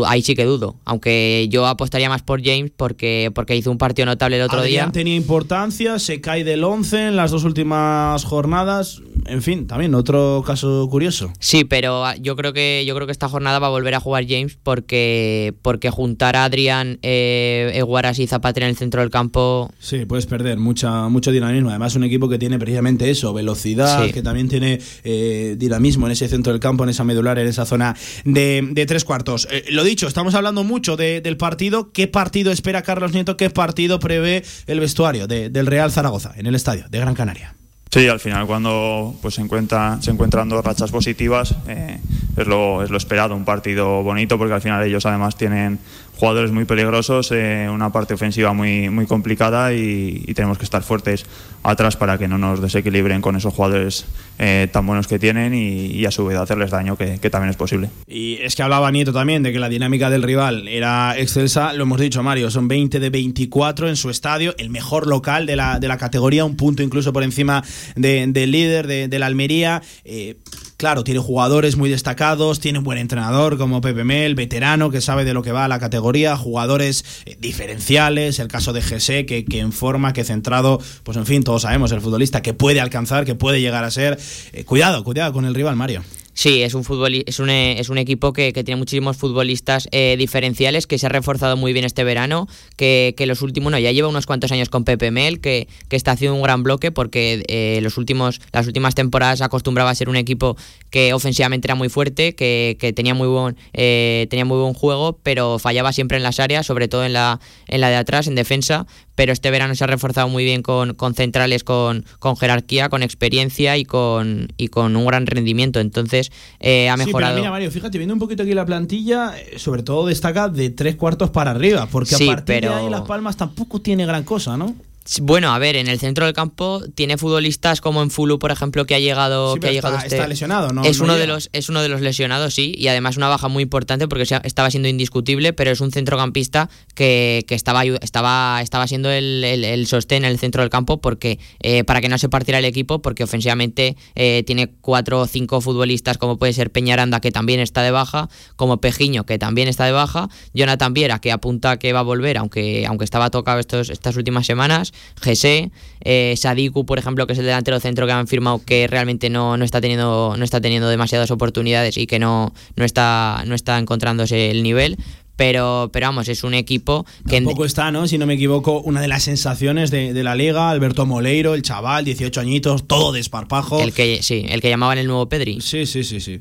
[SPEAKER 10] ahí sí que dudo. Aunque yo apostaría más por James porque, porque hizo un partido notable el otro
[SPEAKER 2] Adrián
[SPEAKER 10] día.
[SPEAKER 2] tenía importancia, se cae del 11 en las dos últimas jornadas. En fin, también otro caso curioso.
[SPEAKER 10] Sí, pero yo creo que yo creo que esta jornada va a volver a jugar James porque porque juntar a Adrián, eh, Eguaras y Zapatero en el centro del campo.
[SPEAKER 2] Sí, puedes perder mucha, mucho dinamismo. Además, un equipo que tiene precisamente eso, velocidad, sí. que también tiene eh, dinamismo en ese centro del campo, en esa medular, en esa zona de, de tres cuartos. Eh, lo dicho, estamos hablando mucho de, del partido. ¿Qué partido espera Carlos Nieto? ¿Qué partido prevé el vestuario de, del Real Zaragoza en el estadio de Gran Canaria?
[SPEAKER 11] Sí, al final cuando pues, se, encuentra, se encuentran dos rachas positivas eh, es, lo, es lo esperado, un partido bonito porque al final ellos además tienen jugadores muy peligrosos, eh, una parte ofensiva muy, muy complicada y, tenemos que estar fuertes atrás para que no nos desequilibren con esos jugadores eh, tan buenos que tienen y, a su vez hacerles daño, que, también es posible.
[SPEAKER 2] Y es que hablaba Nieto también de que la dinámica del rival era excelsa, lo hemos dicho Mario, son 20 de 24 en su estadio, el mejor local de la, de la categoría, un punto incluso por encima del líder de, la Almería. Eh, claro, tiene jugadores muy destacados, tiene un buen entrenador como Pepe Mel, veterano que sabe de lo que va a la categoría, jugadores eh, diferenciales, el caso de Gese, que, que en forma, que centrado, pues en fin, todos sabemos, el futbolista que puede alcanzar, que puede llegar a ser. Eh, cuidado, cuidado con el rival, Mario.
[SPEAKER 10] Sí, es un, es un, eh, es un equipo que, tiene muchísimos futbolistas eh, diferenciales, que se ha reforzado muy bien este verano, que, que, los últimos, no, ya lleva unos cuantos años con Pepe Mel, que, que está haciendo un gran bloque porque eh, los últimos, las últimas temporadas acostumbraba a ser un equipo que ofensivamente era muy fuerte, que, que tenía, muy buen, tenía muy buen juego, pero fallaba siempre en las áreas, sobre todo en la, en la de atrás, en defensa, pero este verano se ha reforzado muy bien con, con centrales con, con, jerarquía, con experiencia y con, y con un gran rendimiento. Entonces eh, ha mejorado.
[SPEAKER 2] Sí, mira, Mario, fíjate, viendo un poquito aquí la plantilla, eh, sobre todo destaca de tres cuartos para arriba, porque a partir de ahí Las Palmas tampoco tiene gran cosa, ¿no?
[SPEAKER 10] Bueno, a ver, en el centro del campo tiene futbolistas como en Fulu, por ejemplo, que ha llegado, que ha llegado
[SPEAKER 2] está, este lesionado, ¿no?
[SPEAKER 10] Es uno de los, es uno de los lesionados, sí, y además una baja muy importante porque estaba siendo indiscutible, pero es un centrocampista que, que estaba, estaba, estaba siendo el, el, sostén en el centro del campo porque eh, para que no se partiera el equipo, porque ofensivamente eh, tiene cuatro o cinco futbolistas como puede ser Peñaranda que también está de baja, como Pejiño que también está de baja, Jonathan Viera que apunta que va a volver, aunque, aunque estaba tocado estos, estas últimas semanas Gese, eh, Sadiku, por ejemplo, que es el delantero centro que han firmado que realmente no, no, está teniendo no está teniendo demasiadas oportunidades y que no, no está no está encontrándose el nivel, pero, pero vamos, es un equipo que...
[SPEAKER 2] Tampoco está, ¿no? Si no me equivoco, una de las sensaciones de, de, la liga, Alberto Moleiro, el chaval, 18 añitos, todo desparpajo.
[SPEAKER 10] El que, sí, el que llamaban el nuevo Pedri.
[SPEAKER 2] Sí, sí, sí, sí.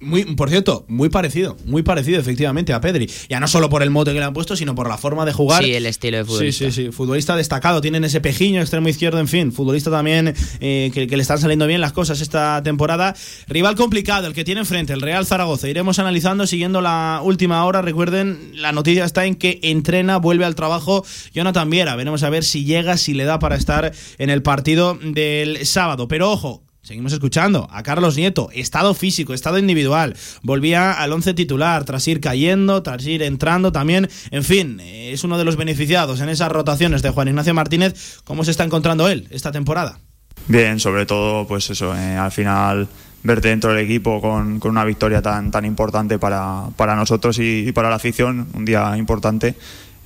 [SPEAKER 2] Muy, por cierto, muy parecido, muy parecido efectivamente a Pedri. Ya no solo por el mote que le han puesto, sino por la forma de jugar.
[SPEAKER 10] Sí, el estilo de futbolista.
[SPEAKER 2] Sí, sí, sí. Futbolista destacado, tienen ese pejiño extremo izquierdo, en fin. Futbolista también eh, que, le están saliendo bien las cosas esta temporada. Rival complicado, el que tiene enfrente, el Real Zaragoza. Iremos analizando siguiendo la última hora. Recuerden, la noticia está en que entrena, vuelve al trabajo Jonathan Viera. Veremos a ver si llega, si le da para estar en el partido del sábado. Pero ojo, Seguimos escuchando a Carlos Nieto, estado físico, estado individual. Volvía al once titular tras ir cayendo, tras ir entrando también. En fin, es uno de los beneficiados en esas rotaciones de Juan Ignacio Martínez. ¿Cómo se está encontrando él esta temporada?
[SPEAKER 11] Bien, sobre todo, pues eso, eh, al final verte dentro del equipo con, con, una victoria tan, tan importante para, para nosotros y para la afición, un día importante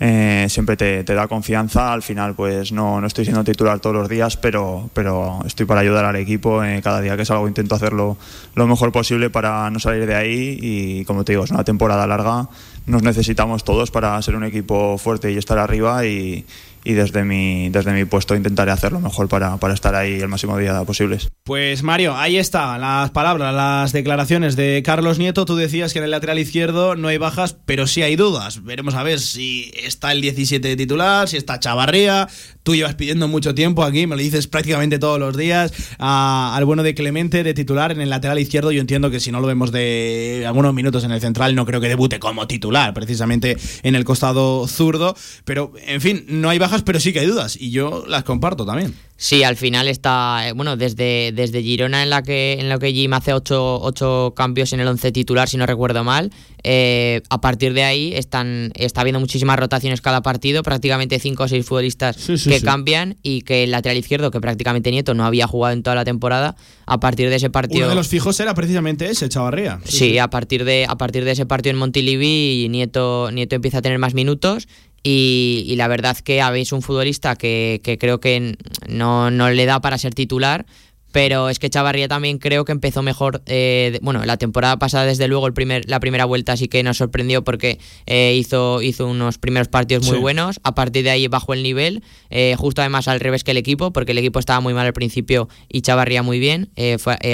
[SPEAKER 11] eh, siempre te, da confianza. Al final, pues no, no, estoy siendo titular todos los días, pero, pero estoy para ayudar al equipo. Eh, cada día que salgo intento hacerlo lo mejor posible para no salir de ahí. Y como te digo, es una temporada larga. Nos necesitamos todos para ser un equipo fuerte y estar arriba. Y, y desde mi, desde mi puesto intentaré hacer lo mejor para, para estar ahí el máximo día posibles.
[SPEAKER 2] Pues Mario, ahí está, las palabras, las declaraciones de Carlos Nieto. Tú decías que en el lateral izquierdo no hay bajas, pero sí hay dudas. Veremos a ver si está el 17 de titular, si está Chavarría. Tú llevas pidiendo mucho tiempo aquí, me lo dices prácticamente todos los días, al bueno de Clemente de titular en el lateral izquierdo. Yo entiendo que si no lo vemos de algunos minutos en el central, no creo que debute como titular, precisamente en el costado zurdo. Pero, en fin, no hay bajas pero sí que hay dudas y yo las comparto también.
[SPEAKER 10] Sí, al final está, eh, bueno, desde, desde Girona en la que en lo que Jim hace ocho, ocho cambios en el once titular, si no recuerdo mal, eh, a partir de ahí están, está habiendo muchísimas rotaciones cada partido, prácticamente cinco o seis futbolistas que cambian y que el lateral izquierdo, que prácticamente Nieto no había jugado en toda la temporada, a partir de ese partido...
[SPEAKER 2] Uno de los fijos era precisamente ese, Chavarría.
[SPEAKER 10] Sí, A, partir de, a partir de ese partido en Montilivi, Nieto, Nieto empieza a tener más minutos y, la verdad que habéis un futbolista que, creo que no, no, le da para ser titular, pero es que Chavarría también creo que empezó mejor. Eh, bueno, la temporada pasada, desde luego, el primer, la primera vuelta sí que nos sorprendió porque eh, hizo, hizo unos primeros partidos muy buenos. A partir de ahí bajó el nivel, eh, justo además al revés que el equipo, porque el equipo estaba muy mal al principio y Chavarría muy bien.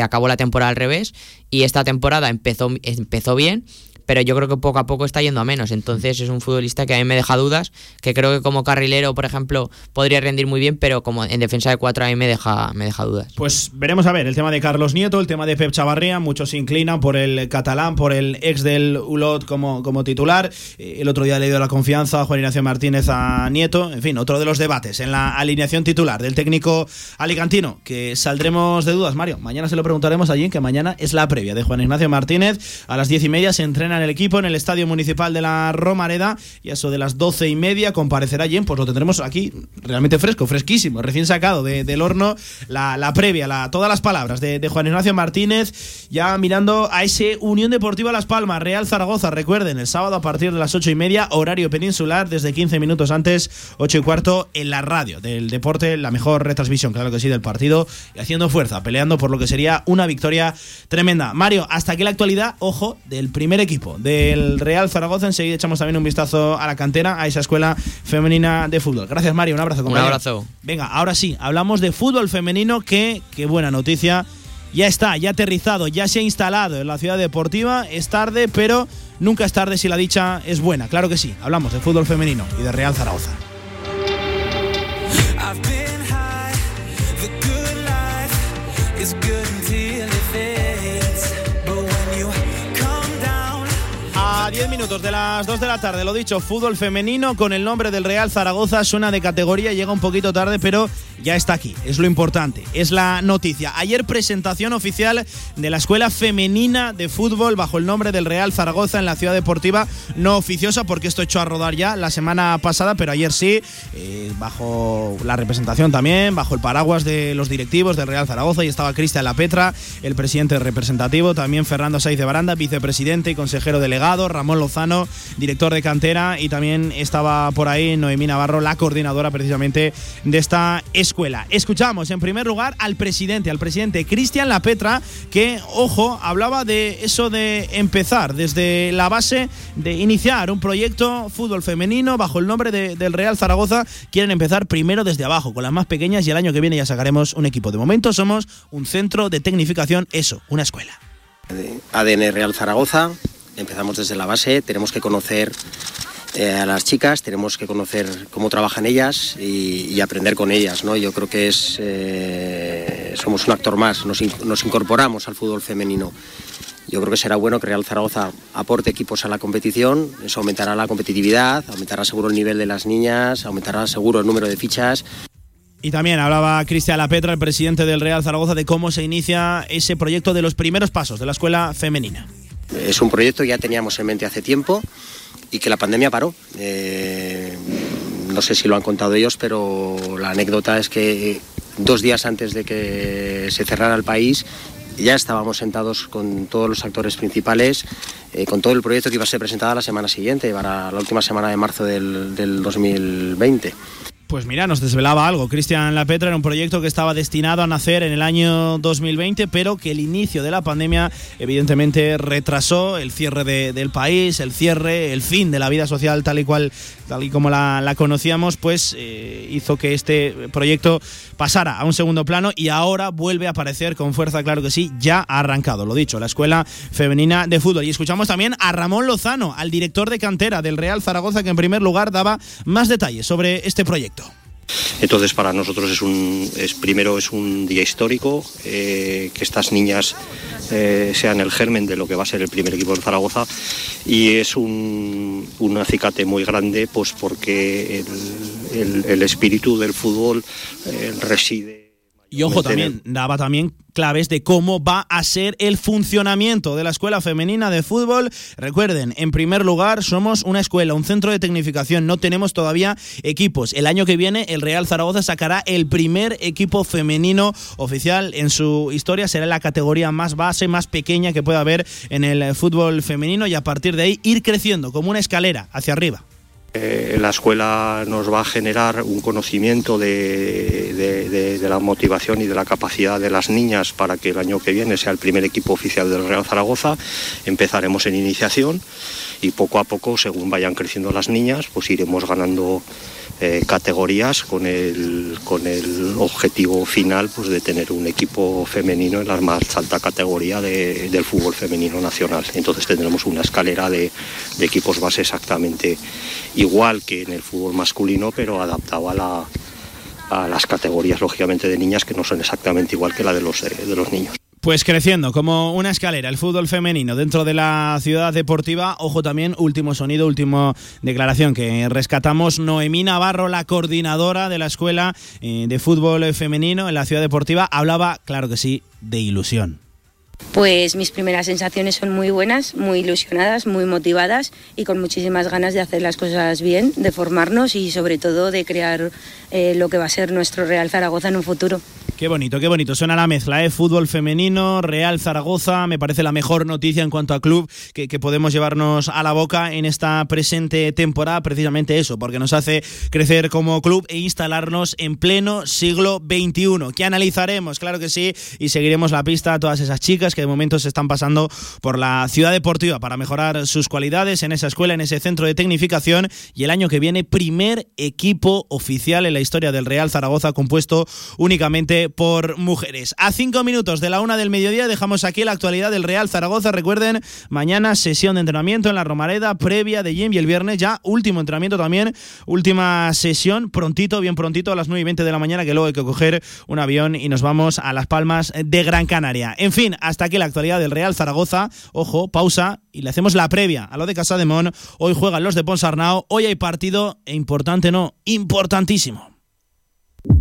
[SPEAKER 10] acabó la temporada al revés y esta temporada empezó, empezó bien pero yo creo que poco a poco está yendo a menos. Entonces es un futbolista que a mí me deja dudas, que creo que como carrilero, por ejemplo, podría rendir muy bien, pero como en defensa de cuatro a mí me deja, me deja dudas.
[SPEAKER 2] Pues veremos a ver el tema de Carlos Nieto, el tema de Pep Chavarría, muchos se inclinan por el catalán, por el ex del Ulot como, como titular. Eh, el otro día le dio la confianza a Juan Ignacio Martínez a Nieto. En fin, otro de los debates en la alineación titular del técnico alicantino, que saldremos de dudas, Mario. Mañana se lo preguntaremos allí, que mañana es la previa de Juan Ignacio Martínez. A las diez y media se entrena en el equipo en el Estadio Municipal de la Romareda y a eso de las doce y media comparecerá allí, pues lo tendremos aquí realmente fresco, fresquísimo, recién sacado del horno, la, la previa, la, todas las palabras de, de Juan Ignacio Martínez, ya mirando a ese Unión Deportiva Las Palmas, Real Zaragoza, recuerden, el sábado a partir de las ocho y media, horario peninsular, desde 15 minutos antes, ocho y cuarto, en la radio del deporte, la mejor retransmisión, claro que sí, del partido, y haciendo fuerza, peleando por lo que sería una victoria tremenda. Mario, hasta aquí la actualidad, ojo, del primer equipo, del Real Zaragoza, enseguida echamos también un vistazo a la cantera, a esa escuela femenina de fútbol. Gracias Mario, un abrazo.
[SPEAKER 10] Un abrazo.
[SPEAKER 2] Venga, ahora sí, hablamos de fútbol femenino, que, qué buena noticia ya está, ya aterrizado, ya se ha instalado en la ciudad deportiva. Es tarde, pero nunca es tarde si la dicha es buena. Claro que sí. Hablamos de fútbol femenino y de Real Zaragoza. A 10 minutos de las 2 de la tarde, lo dicho, fútbol femenino con el nombre del Real Zaragoza, suena de categoría, llega un poquito tarde, pero ya está aquí, es lo importante, es la noticia. Ayer presentación oficial de la Escuela Femenina de Fútbol bajo el nombre del Real Zaragoza en la Ciudad Deportiva, no oficiosa porque esto echó a rodar ya la semana pasada, pero ayer sí, eh, bajo la representación también, bajo el paraguas de los directivos del Real Zaragoza, y estaba Cristian La Petra, el presidente representativo, también Fernando Saiz de Baranda, vicepresidente y consejero delegado, Ramón Lozano, director de cantera, y también estaba por ahí Noemí Navarro, la coordinadora precisamente de esta escuela. Escuchamos en primer lugar al presidente, al presidente Cristian La Petra, que, ojo, hablaba de eso de empezar desde la base, de iniciar un proyecto fútbol femenino bajo el nombre de, del Real Zaragoza. Quieren empezar primero desde abajo, con las más pequeñas, y el año que viene ya sacaremos un equipo. De momento somos un centro de tecnificación, eso, una escuela.
[SPEAKER 12] ADN Real Zaragoza, empezamos desde la base, tenemos que conocer eh, a las chicas, tenemos que conocer cómo trabajan ellas y, y aprender con ellas. ¿no? Yo creo que es, eh, somos un actor más, nos, in- nos incorporamos al fútbol femenino. Yo creo que será bueno que Real Zaragoza aporte equipos a la competición, eso aumentará la competitividad, aumentará seguro el nivel de las niñas, aumentará seguro el número de fichas.
[SPEAKER 2] Y también hablaba Cristian La Petra, el presidente del Real Zaragoza, de cómo se inicia ese proyecto de los primeros pasos de la escuela femenina.
[SPEAKER 12] Es un proyecto que ya teníamos en mente hace tiempo y que la pandemia paró. Eh, no sé si lo han contado ellos, pero la anécdota es que dos días antes de que se cerrara el país ya estábamos sentados con todos los actores principales, eh, con todo el proyecto que iba a ser presentado la semana siguiente, para la última semana de marzo del, del 2020.
[SPEAKER 2] Pues mira, nos desvelaba algo. Cristian La Petra era un proyecto que estaba destinado a nacer en el año 2020, pero que el inicio de la pandemia evidentemente retrasó el cierre de- del país, el cierre, el fin de la vida social tal y cual, tal y como la, conocíamos, pues eh, hizo que este proyecto pasara a un segundo plano y ahora vuelve a aparecer con fuerza, claro que sí, ya ha arrancado, lo dicho, la Escuela Femenina de Fútbol. Y escuchamos también a Ramón Lozano, al director de cantera del Real Zaragoza, que en primer lugar daba más detalles sobre este proyecto.
[SPEAKER 13] Entonces para nosotros es un es primero es un día histórico eh, que estas niñas eh, sean el germen de lo que va a ser el primer equipo de Zaragoza. Y es un, un acicate muy grande pues porque el, el- espíritu del fútbol eh, reside
[SPEAKER 2] Y ojo, también daba también claves de cómo va a ser el funcionamiento de la escuela femenina de fútbol. Recuerden, en primer lugar, somos una escuela, un centro de tecnificación, no tenemos todavía equipos. El año que viene el Real Zaragoza sacará el primer equipo femenino oficial en su historia, será la categoría más base, más pequeña que pueda haber en el fútbol femenino y a partir de ahí ir creciendo como una escalera hacia arriba.
[SPEAKER 13] Eh, la escuela nos va a generar un conocimiento de, de- de- de la motivación y de la capacidad de las niñas para que el año que viene sea el primer equipo oficial del Real Zaragoza. Empezaremos en iniciación y poco a poco, según vayan creciendo las niñas, pues iremos ganando eh, categorías con el, con el objetivo final pues, de tener un equipo femenino en la más alta categoría del fútbol femenino nacional. Entonces tendremos una escalera de, equipos base exactamente igual que en el fútbol masculino, pero adaptado a, la, a las categorías, lógicamente, de niñas que no son exactamente igual que la de los, de los niños.
[SPEAKER 2] Pues creciendo como una escalera el fútbol femenino dentro de la ciudad deportiva. Ojo también, último sonido, última declaración que rescatamos. Noemí Navarro, la coordinadora de la escuela eh, de fútbol femenino en la ciudad deportiva, hablaba, claro que sí, de ilusión.
[SPEAKER 14] Pues mis primeras sensaciones son muy buenas, muy ilusionadas, muy motivadas y con muchísimas ganas de hacer las cosas bien, de formarnos y sobre todo de crear eh, lo que va a ser nuestro Real Zaragoza en un futuro.
[SPEAKER 2] Qué bonito, qué bonito. Suena la mezcla, ¿eh? Fútbol femenino, Real Zaragoza. Me parece la mejor noticia en cuanto a club que, podemos llevarnos a la boca en esta presente temporada. Precisamente eso, porque nos hace crecer como club e instalarnos en pleno siglo XXI. Que analizaremos, claro que sí, y seguiremos la pista a todas esas chicas que de momento se están pasando por la ciudad deportiva para mejorar sus cualidades en esa escuela, en ese centro de tecnificación. Y el año que viene, primer equipo oficial en la historia del Real Zaragoza compuesto únicamente por mujeres. A cinco minutos de la una del mediodía dejamos aquí la actualidad del Real Zaragoza. Recuerden, mañana sesión de entrenamiento en la Romareda, previa de Jim y el viernes ya último entrenamiento también, última sesión, prontito, bien prontito, a las 9 y 20 de la mañana, que luego hay que coger un avión y nos vamos a Las Palmas de Gran Canaria. En fin, hasta aquí la actualidad del Real Zaragoza. Ojo, pausa y le hacemos la previa a lo de Casa de Mon. Hoy juegan los de Ponsarnau, hoy hay partido e importante no, importantísimo.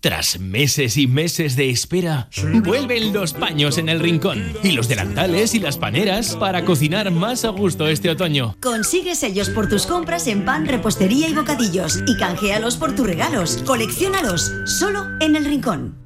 [SPEAKER 15] Tras meses y meses de espera, vuelven los paños en el rincón y los delantales y las paneras para cocinar más a gusto este otoño.
[SPEAKER 16] Consigue sellos por tus compras en pan, repostería y bocadillos y canjealos por tus regalos. Colecciónalos solo en el rincón.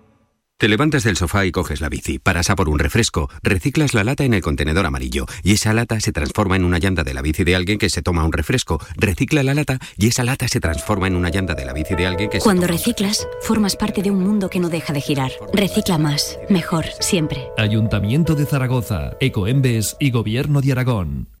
[SPEAKER 6] Te levantas del sofá y coges la bici, paras a por un refresco, reciclas la lata en el contenedor amarillo y esa lata se transforma en una llanta de la bici de alguien que se toma un refresco, recicla la lata y esa lata se transforma en una llanta de la bici de alguien que se
[SPEAKER 7] Cuando reciclas, formas parte de un mundo que no deja de girar. Recicla más, mejor, siempre.
[SPEAKER 8] Ayuntamiento de Zaragoza, Ecoembes y Gobierno de Aragón.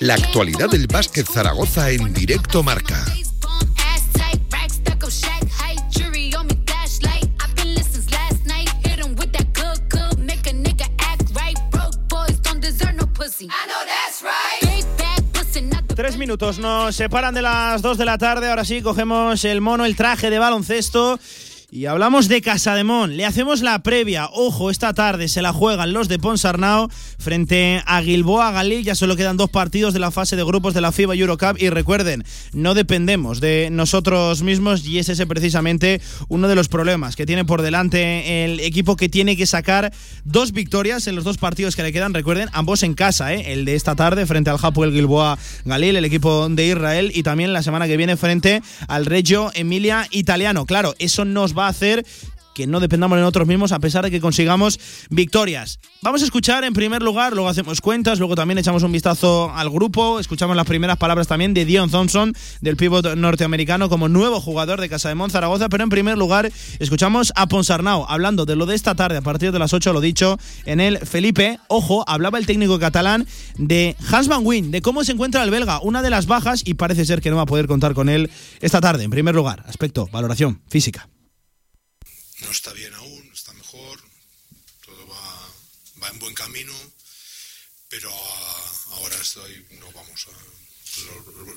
[SPEAKER 1] La actualidad del básquet Zaragoza en directo marca.
[SPEAKER 2] Tres minutos nos separan de las dos de la tarde. Ahora sí, cogemos el mono, el traje de baloncesto y hablamos de Casademón. Le hacemos la previa. Ojo, esta tarde se la juegan los de Ponsarnau frente a Gilboa Galil. Ya solo quedan dos partidos de la fase de grupos de la FIBA Eurocup. Y recuerden, no dependemos de nosotros mismos y es ese precisamente uno de los problemas que tiene por delante el equipo que tiene que sacar dos victorias en los dos partidos que le quedan. Recuerden, ambos en casa. ¿eh? El de esta tarde frente al el Gilboa Galil, el equipo de Israel. Y también la semana que viene frente al Reggio Emilia Italiano. Claro, eso nos va a hacer que no dependamos de nosotros mismos a pesar de que consigamos victorias. Vamos a escuchar en primer lugar, luego hacemos cuentas, luego también echamos un vistazo al grupo, escuchamos las primeras palabras también de Dion Thompson, del pívot norteamericano, como nuevo jugador de Casa de Zaragoza, pero en primer lugar escuchamos a Ponsarnau hablando de lo de esta tarde a partir de las 8, lo dicho, en el Felipe, ojo, hablaba el técnico catalán de Hans Van Wyn, de cómo se encuentra el belga, una de las bajas y parece ser que no va a poder contar con él esta tarde. En primer lugar, aspecto, valoración física.
[SPEAKER 17] No está bien aún, está mejor, todo va, va en buen camino, pero ah, ahora estoy, no vamos a,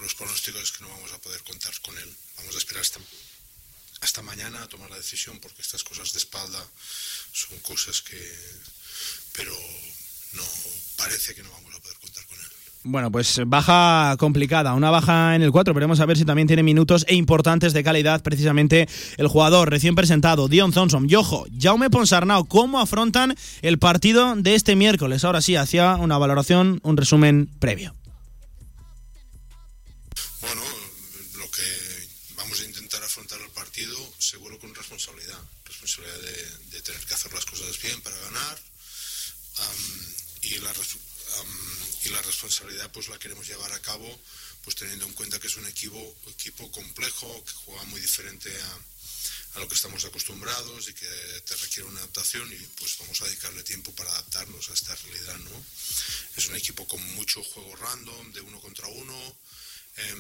[SPEAKER 17] los, pronósticos es que no vamos a poder contar con él. Vamos a esperar hasta, hasta mañana a tomar la decisión porque estas cosas de espalda son cosas que, pero no, parece que no vamos a poder contar.
[SPEAKER 2] Bueno, pues baja complicada, una baja en el 4. Veremos a ver si también tiene minutos e importantes de calidad precisamente el jugador recién presentado, Dion Thompson. Y ojo, Jaume Ponsarnau, ¿cómo afrontan el partido de este miércoles? Ahora sí, hacía una valoración, un resumen previo.
[SPEAKER 17] Bueno, lo que vamos a intentar afrontar el partido seguro con responsabilidad. Responsabilidad de, tener que hacer las cosas bien para ganar. Y la y la responsabilidad pues la queremos llevar a cabo pues teniendo en cuenta que es un equipo equipo complejo que juega muy diferente a, a, lo que estamos acostumbrados y que te requiere una adaptación y pues vamos a dedicarle tiempo para adaptarnos a esta realidad no es un equipo con mucho juego random de uno contra uno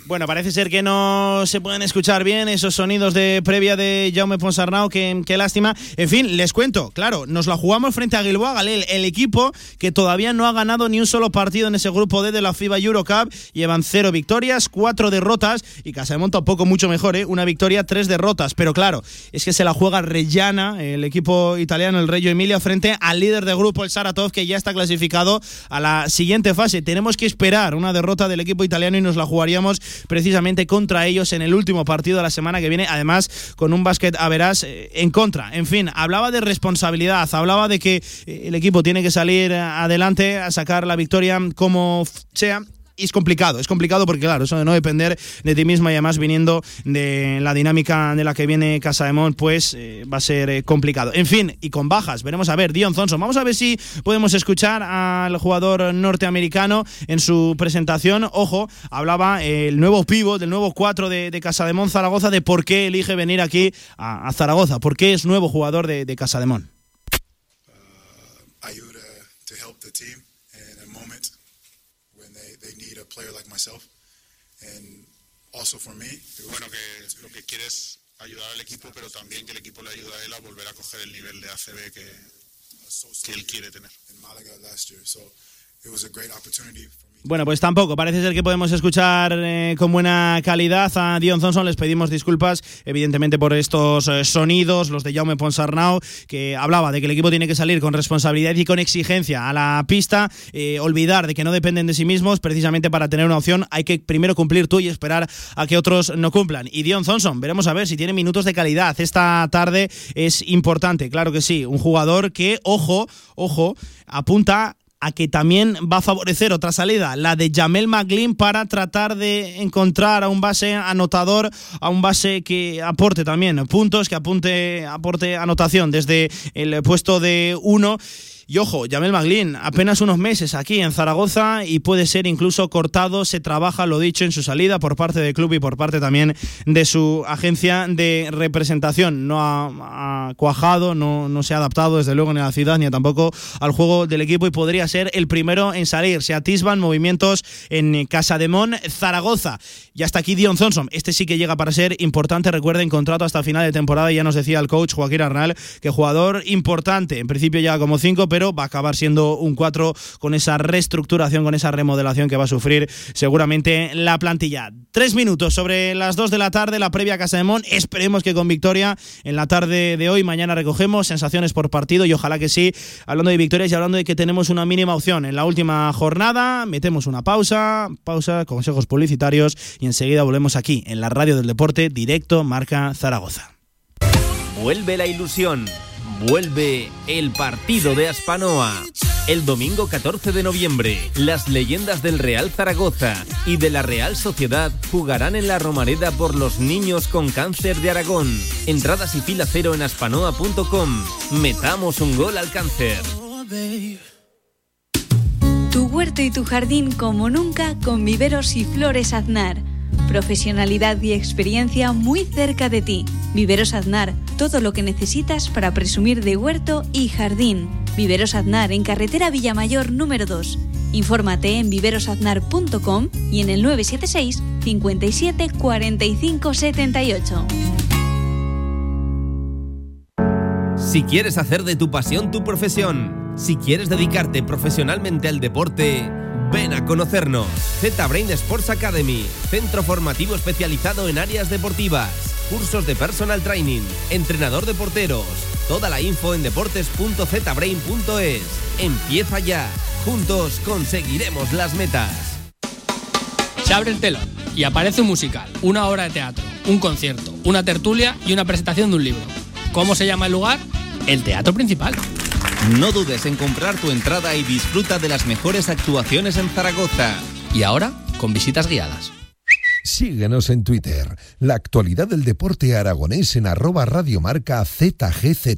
[SPEAKER 2] bueno, parece ser que no se pueden escuchar bien esos sonidos de previa de Jaume Ponsarnau, qué lástima. En fin, les cuento, claro, nos la jugamos frente a Gilboa Galil, el equipo que todavía no ha ganado ni un solo partido en ese grupo D de la FIBA Eurocup. Llevan cero victorias, cuatro derrotas y Casademonta tampoco mucho mejor, ¿eh? una victoria, tres derrotas. Pero claro, es que se la juega Reggiana, el equipo italiano, el Reggio Emilia, frente al líder de grupo, el Saratov, que ya está clasificado a la siguiente fase. Tenemos que esperar una derrota del equipo italiano y nos la jugaríamos precisamente contra ellos en el último partido de la semana que viene, además con un básquet a verás eh, en contra. En fin, hablaba de responsabilidad, hablaba de que eh, el equipo tiene que salir adelante a sacar la victoria como sea y es complicado, es complicado porque claro, eso de no depender de ti misma y además viniendo de la dinámica de la que viene Casa de Mon, pues eh, va a ser eh, complicado. En fin, y con bajas, veremos a ver, Dion Thompson, vamos a ver si podemos escuchar al jugador norteamericano en su presentación. Ojo, hablaba el nuevo pivot, del nuevo 4 de, de Casa de Mon Zaragoza, de por qué elige venir aquí a, a Zaragoza, por qué es nuevo jugador de, de Casa de Mon.
[SPEAKER 17] Uh,
[SPEAKER 18] bueno, que lo que quiere es ayudar al equipo, pero también que el equipo le ayude a él a volver a coger el nivel de ACB que, que él quiere tener.
[SPEAKER 2] Bueno, pues tampoco. Parece ser que podemos escuchar eh, con buena calidad a Dion Thompson. Les pedimos disculpas, evidentemente, por estos eh, sonidos, los de Jaume Ponsarnau, que hablaba de que el equipo tiene que salir con responsabilidad y con exigencia a la pista. Eh, olvidar de que no dependen de sí mismos, precisamente para tener una opción hay que primero cumplir tú y esperar a que otros no cumplan. Y Dion Thompson, veremos a ver si tiene minutos de calidad. Esta tarde es importante, claro que sí. Un jugador que, ojo, ojo, apunta a que también va a favorecer otra salida, la de Jamel McLean, para tratar de encontrar a un base anotador, a un base que aporte también puntos, que apunte, aporte anotación desde el puesto de uno. Y ojo, Jamel Maglin, apenas unos meses aquí en Zaragoza y puede ser incluso cortado. Se trabaja, lo dicho, en su salida por parte del club y por parte también de su agencia de representación. No ha, cuajado, no, no se ha adaptado desde luego ni a la ciudad ni tampoco al juego del equipo y podría ser el primero en salir. Se atisban movimientos en Casa de Mon, Zaragoza. Y hasta aquí Dion Thompson. Este sí que llega para ser importante. Recuerden, contrato hasta final de temporada. Ya nos decía el coach Joaquín Arnal que jugador importante. En principio ya como cinco, pero va a acabar siendo un 4 con esa reestructuración, con esa remodelación que va a sufrir seguramente la plantilla. Tres minutos sobre las dos de la tarde, la previa Casa de Mon. Esperemos que con victoria en la tarde de hoy, mañana recogemos sensaciones por partido y ojalá que sí. Hablando de victorias y hablando de que tenemos una mínima opción en la última jornada, metemos una pausa, pausa, consejos publicitarios y enseguida volvemos aquí en la radio del deporte, directo Marca Zaragoza.
[SPEAKER 19] Vuelve la ilusión. Vuelve el partido de Aspanoa.
[SPEAKER 5] El domingo 14 de noviembre, las leyendas del Real Zaragoza y de la Real Sociedad jugarán en la Romareda por los niños con cáncer de Aragón. Entradas y fila cero en aspanoa.com. Metamos un gol al cáncer.
[SPEAKER 20] Tu huerto y tu jardín como nunca con viveros y flores Aznar. Profesionalidad y experiencia muy cerca de ti. Viveros Aznar, todo lo que necesitas para presumir de huerto y jardín. Viveros Aznar en carretera Villamayor número 2. Infórmate en viverosaznar.com y en el 976 57 45 78.
[SPEAKER 5] Si quieres hacer de tu pasión tu profesión, si quieres dedicarte profesionalmente al deporte, ven a conocernos. Z-Brain Sports Academy, centro formativo especializado en áreas deportivas, cursos de personal training, entrenador de porteros. Toda la info en deportes.zbrain.es. Empieza ya. Juntos conseguiremos las metas.
[SPEAKER 4] Se abre el telón y aparece un musical, una obra de teatro, un concierto, una tertulia y una presentación de un libro. ¿Cómo se llama el lugar? El Teatro Principal.
[SPEAKER 5] No dudes en comprar tu entrada y disfruta de las mejores actuaciones en Zaragoza.
[SPEAKER 4] Y ahora, con visitas guiadas.
[SPEAKER 1] Síguenos en Twitter, la actualidad del deporte aragonés en arroba radiomarca ZGZ.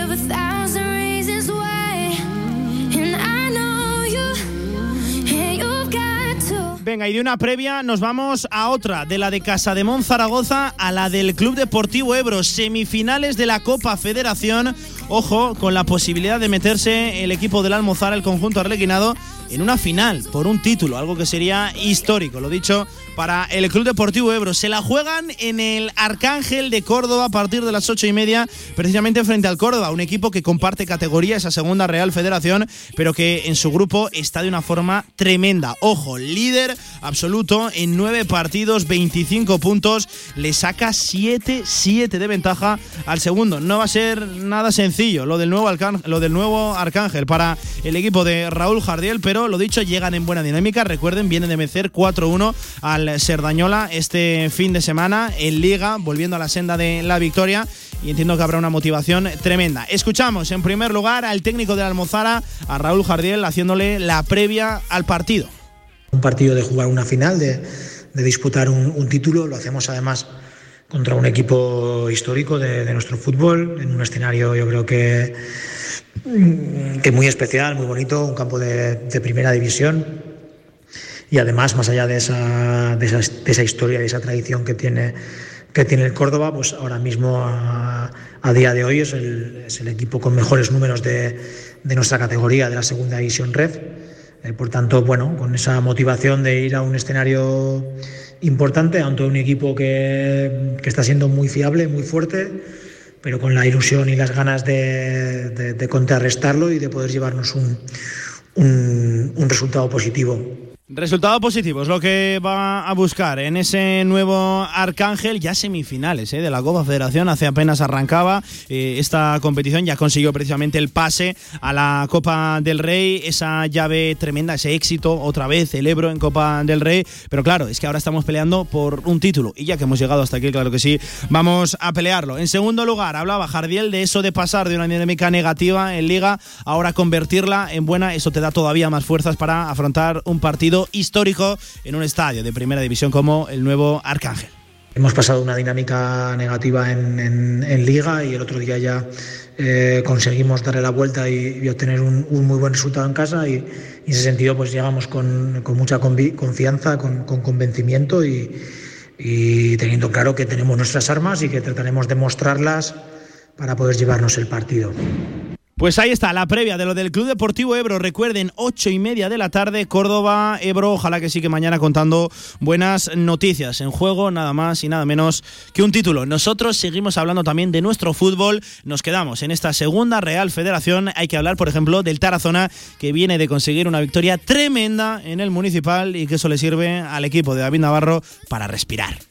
[SPEAKER 2] Venga, y de una previa nos vamos a otra, de la de Casa de Zaragoza a la del Club Deportivo Ebro, semifinales de la Copa Federación. Ojo, con la posibilidad de meterse el equipo del Almozara, el conjunto arlequinado, en una final por un título, algo que sería histórico, lo dicho, para el Club Deportivo Ebro. Se la juegan en el Arcángel de Córdoba a partir de las ocho y media, precisamente frente al Córdoba, un equipo que comparte categoría, esa segunda Real Federación, pero que en su grupo está de una forma tremenda. Ojo, líder absoluto en nueve partidos, 25 puntos, le saca 7-7 de ventaja al segundo. No va a ser nada sencillo lo del nuevo, Arcángel, para el equipo de Raúl Jardiel, pero lo dicho, llegan en buena dinámica. Recuerden, vienen de vencer 4-1 al Serdañola este fin de semana en Liga, volviendo a la senda de la victoria. Y entiendo que habrá una motivación tremenda. Escuchamos en primer lugar al técnico de Almozara, a Raúl Jardiel, haciéndole la previa al partido.
[SPEAKER 21] Un partido de jugar una final, de, de disputar un, un, título. Lo hacemos además contra un equipo histórico de, de nuestro fútbol, en un escenario yo creo que que muy especial, muy bonito, un campo de, de, primera división y además más allá de esa, de esa, de esa historia, de esa tradición que tiene, que tiene el Córdoba, pues ahora mismo a, día de hoy es el, es el, equipo con mejores números de, de, nuestra categoría, de la segunda división red. Eh, por tanto, bueno, con esa motivación de ir a un escenario importante, ante un equipo que, que está siendo muy fiable, muy fuerte pero con la ilusión y las ganas de, de, contrarrestarlo y de poder llevarnos un, un resultado positivo.
[SPEAKER 2] Resultado positivo es lo que va a buscar en ese nuevo Arcángel, ya semifinales ¿eh? de la Copa Federación. Hace apenas arrancaba eh, esta competición, ya consiguió precisamente el pase a la Copa del Rey, esa llave tremenda, ese éxito, otra vez el Ebro en Copa del Rey. Pero claro, es que ahora estamos peleando por un título y ya que hemos llegado hasta aquí, claro que sí, vamos a pelearlo. En segundo lugar, hablaba Jardiel de eso de pasar de una dinámica negativa en Liga, ahora convertirla en buena, eso te da todavía más fuerzas para afrontar un partido histórico en un estadio de primera división como el nuevo Arcángel.
[SPEAKER 21] Hemos pasado una dinámica negativa en, Liga y el otro día ya eh, conseguimos darle la vuelta y, obtener un, muy buen resultado en casa y, en ese sentido pues llegamos con, mucha confianza, con, con convencimiento y teniendo claro que tenemos nuestras armas y que trataremos de mostrarlas para poder llevarnos el partido.
[SPEAKER 2] Pues ahí está, la previa de lo del Club Deportivo Ebro. Recuerden, ocho y media de la tarde, Córdoba, Ebro. Ojalá que sí que mañana contando buenas noticias. En juego, nada más y nada menos que un título. Nosotros seguimos hablando también de nuestro fútbol. Nos quedamos en esta segunda Real Federación. Hay que hablar, por ejemplo, del Tarazona, que viene de conseguir una victoria tremenda en el municipal y que eso le sirve al equipo de David Navarro para respirar.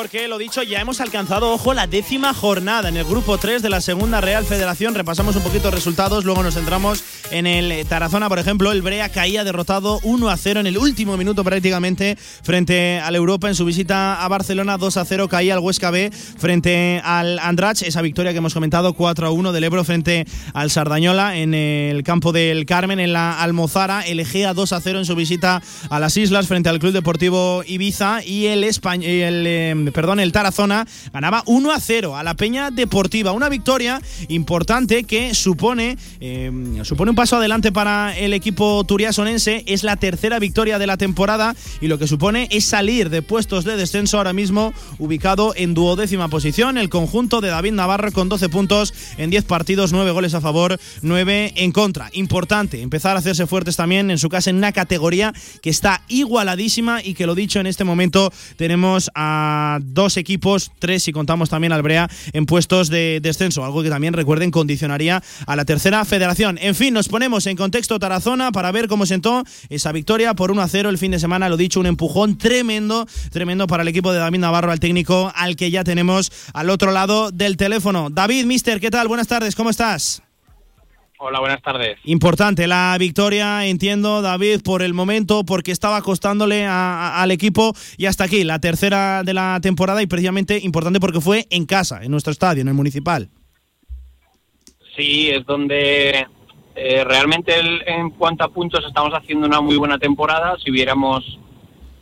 [SPEAKER 2] Porque lo dicho, ya hemos alcanzado, ojo, la décima jornada en el grupo 3 de la segunda Real Federación. Repasamos un poquito resultados, luego nos centramos en el Tarazona, por ejemplo. El Brea caía derrotado 1 a 0 en el último minuto prácticamente frente al Europa en su visita a Barcelona. 2 a 0 caía el Huesca B frente al Andrach. Esa victoria que hemos comentado, 4 a 1 del Ebro frente al Sardañola en el campo del Carmen, en la Almozara. El Egea 2 a 0 en su visita a las Islas frente al Club Deportivo Ibiza. Y el, em, perdón, el Tarazona ganaba 1 a 0 a la Peña Deportiva. Una victoria importante que supone, eh, supone un paso adelante para el equipo turiasonense. Es la tercera victoria de la temporada y lo que supone es salir de puestos de descenso ahora mismo ubicado en duodécima posición. El conjunto de David Navarro con 12 puntos en 10 partidos, 9 goles a favor, 9 en contra. Importante empezar a hacerse fuertes también en su casa en una categoría que está igualadísima y que lo dicho en este momento tenemos a dos equipos, tres si contamos también al Brea, en puestos de descenso, algo que también recuerden condicionaría a la tercera federación. En fin, nos ponemos en contexto Tarazona para ver cómo sentó esa victoria por 1 a 0 el fin de semana, lo dicho, un empujón tremendo, tremendo para el equipo de David Navarro, al técnico al que ya tenemos al otro lado del teléfono. David, mister, ¿qué tal? Buenas tardes, ¿cómo estás?
[SPEAKER 22] Hola, buenas tardes.
[SPEAKER 2] Importante la victoria, entiendo, David, por el momento, porque estaba costándole al equipo y hasta aquí, la tercera de la temporada y precisamente importante porque fue en casa, en nuestro estadio, en el municipal.
[SPEAKER 22] Sí, es donde eh, realmente en cuanto a puntos estamos haciendo una muy buena temporada. Si hubiéramos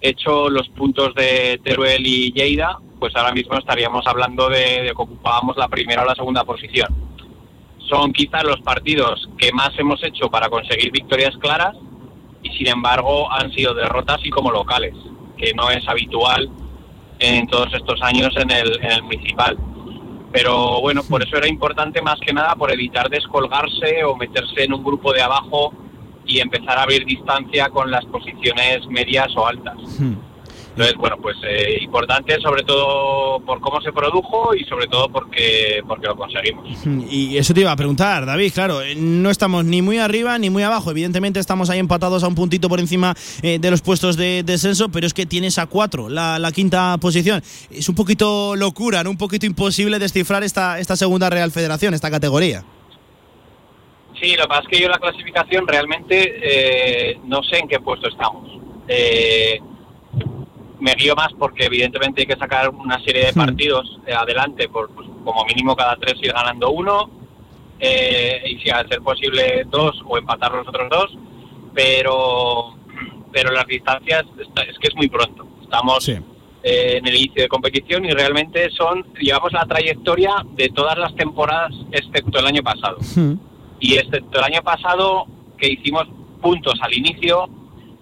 [SPEAKER 22] hecho los puntos de Teruel y Lleida, pues ahora mismo estaríamos hablando de, de que ocupábamos la primera o la segunda posición son quizás los partidos que más hemos hecho para conseguir victorias claras y sin embargo han sido derrotas y como locales, que no es habitual en todos estos años en el, en el municipal. Pero bueno, por eso era importante más que nada por evitar descolgarse o meterse en un grupo de abajo y empezar a abrir distancia con las posiciones medias o altas. Entonces, bueno, pues eh, importante sobre todo por cómo se produjo y sobre todo porque, porque lo conseguimos.
[SPEAKER 2] Y eso te iba a preguntar, David, claro, eh, no estamos ni muy arriba ni muy abajo. Evidentemente estamos ahí empatados a un puntito por encima eh, de los puestos de descenso, pero es que tienes a cuatro la, la, quinta posición. Es un poquito locura, ¿no? un poquito imposible descifrar esta, esta segunda Real Federación, esta categoría.
[SPEAKER 22] Sí, lo que pasa es que yo la clasificación realmente no sé en qué puesto estamos. Eh, me guío más porque evidentemente hay que sacar una serie de partidos eh, adelante, por pues, como mínimo cada tres ir ganando uno, eh, y si a ser posible dos o empatar los otros dos, pero, pero las distancias es que es muy pronto. Estamos eh, en el inicio de competición y realmente son, llevamos la trayectoria de todas las temporadas excepto el año pasado. Y excepto el año pasado que hicimos puntos al inicio,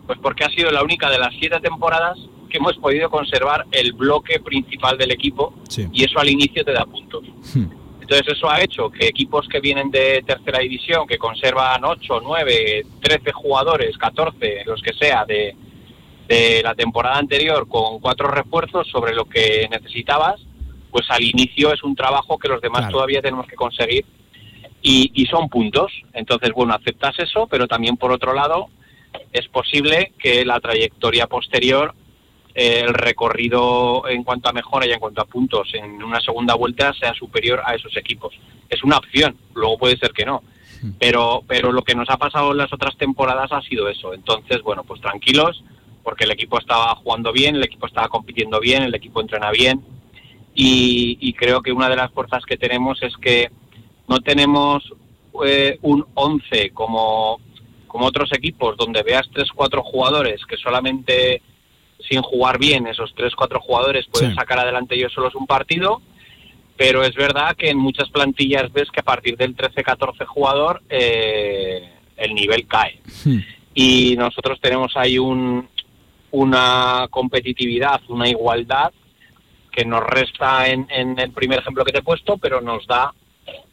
[SPEAKER 22] pues porque ha sido la única de las siete temporadas que hemos podido conservar el bloque principal del equipo y eso al inicio te da puntos. Hmm. Entonces eso ha hecho que equipos que vienen de tercera división, que conservan 8, 9, 13 jugadores, 14, los que sea, de, de la temporada anterior con cuatro refuerzos sobre lo que necesitabas, pues al inicio es un trabajo que los demás todavía tenemos que conseguir y, y son puntos. Entonces, bueno, aceptas eso, pero también por otro lado es posible que la trayectoria posterior el recorrido en cuanto a mejora y en cuanto a puntos en una segunda vuelta sea superior a esos equipos. Es una opción, luego puede ser que no. Pero, pero lo que nos ha pasado en las otras temporadas ha sido eso. Entonces, bueno, pues tranquilos, porque el equipo estaba jugando bien, el equipo estaba compitiendo bien, el equipo entrena bien. Y, creo que una de las fuerzas que tenemos es que no tenemos eh, un 11 como, como otros equipos, donde veas tres, cuatro jugadores que solamente sin jugar bien, esos tres, cuatro jugadores pueden sacar adelante ellos solos un partido, pero es verdad que en muchas plantillas ves que a partir del 13-14 jugador eh, el nivel cae. Y nosotros tenemos ahí un, una competitividad, una igualdad que nos resta en, en el primer ejemplo que te he puesto, pero nos da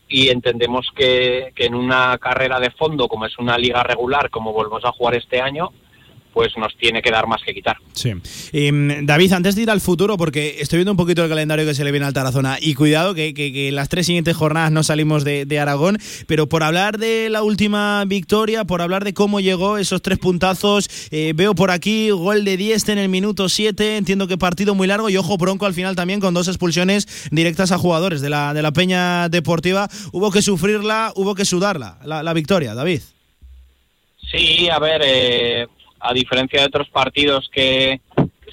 [SPEAKER 22] y entendemos que, que en una carrera de fondo, como es una liga regular, como volvemos a jugar este año, pues nos tiene que dar más que quitar.
[SPEAKER 2] Sí. Mm, David, antes de ir al futuro, porque estoy viendo un poquito el calendario que se le viene al Tarazona, y cuidado que, que, que las tres siguientes jornadas no salimos de, de, Aragón, pero por hablar de la última victoria, por hablar de cómo llegó esos tres puntazos, eh, veo por aquí gol de Dieste en el minuto 7, entiendo que partido muy largo, y ojo bronco al final también con dos expulsiones directas a jugadores de la, de la Peña Deportiva. Hubo que sufrirla, hubo que sudarla, la, la victoria, David.
[SPEAKER 22] Sí, a ver, eh, a diferencia de otros partidos que,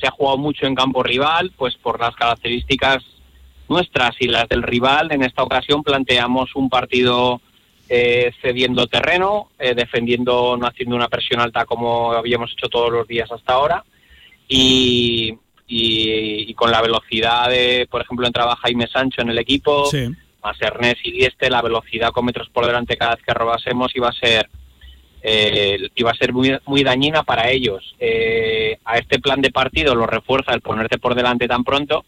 [SPEAKER 22] se ha jugado mucho en campo rival, pues por las características nuestras y las del rival, en esta ocasión planteamos un partido eh, cediendo terreno, eh, defendiendo, no haciendo una presión alta como habíamos hecho todos los días hasta ahora, y, y, y con la velocidad de, por ejemplo, entraba Jaime Sancho en el equipo, sí. más Ernest y Dieste, la velocidad con metros por delante cada vez que robásemos iba a ser eh, iba a ser muy, muy dañina para ellos. Eh, a este plan de partido lo refuerza el ponerte por delante tan pronto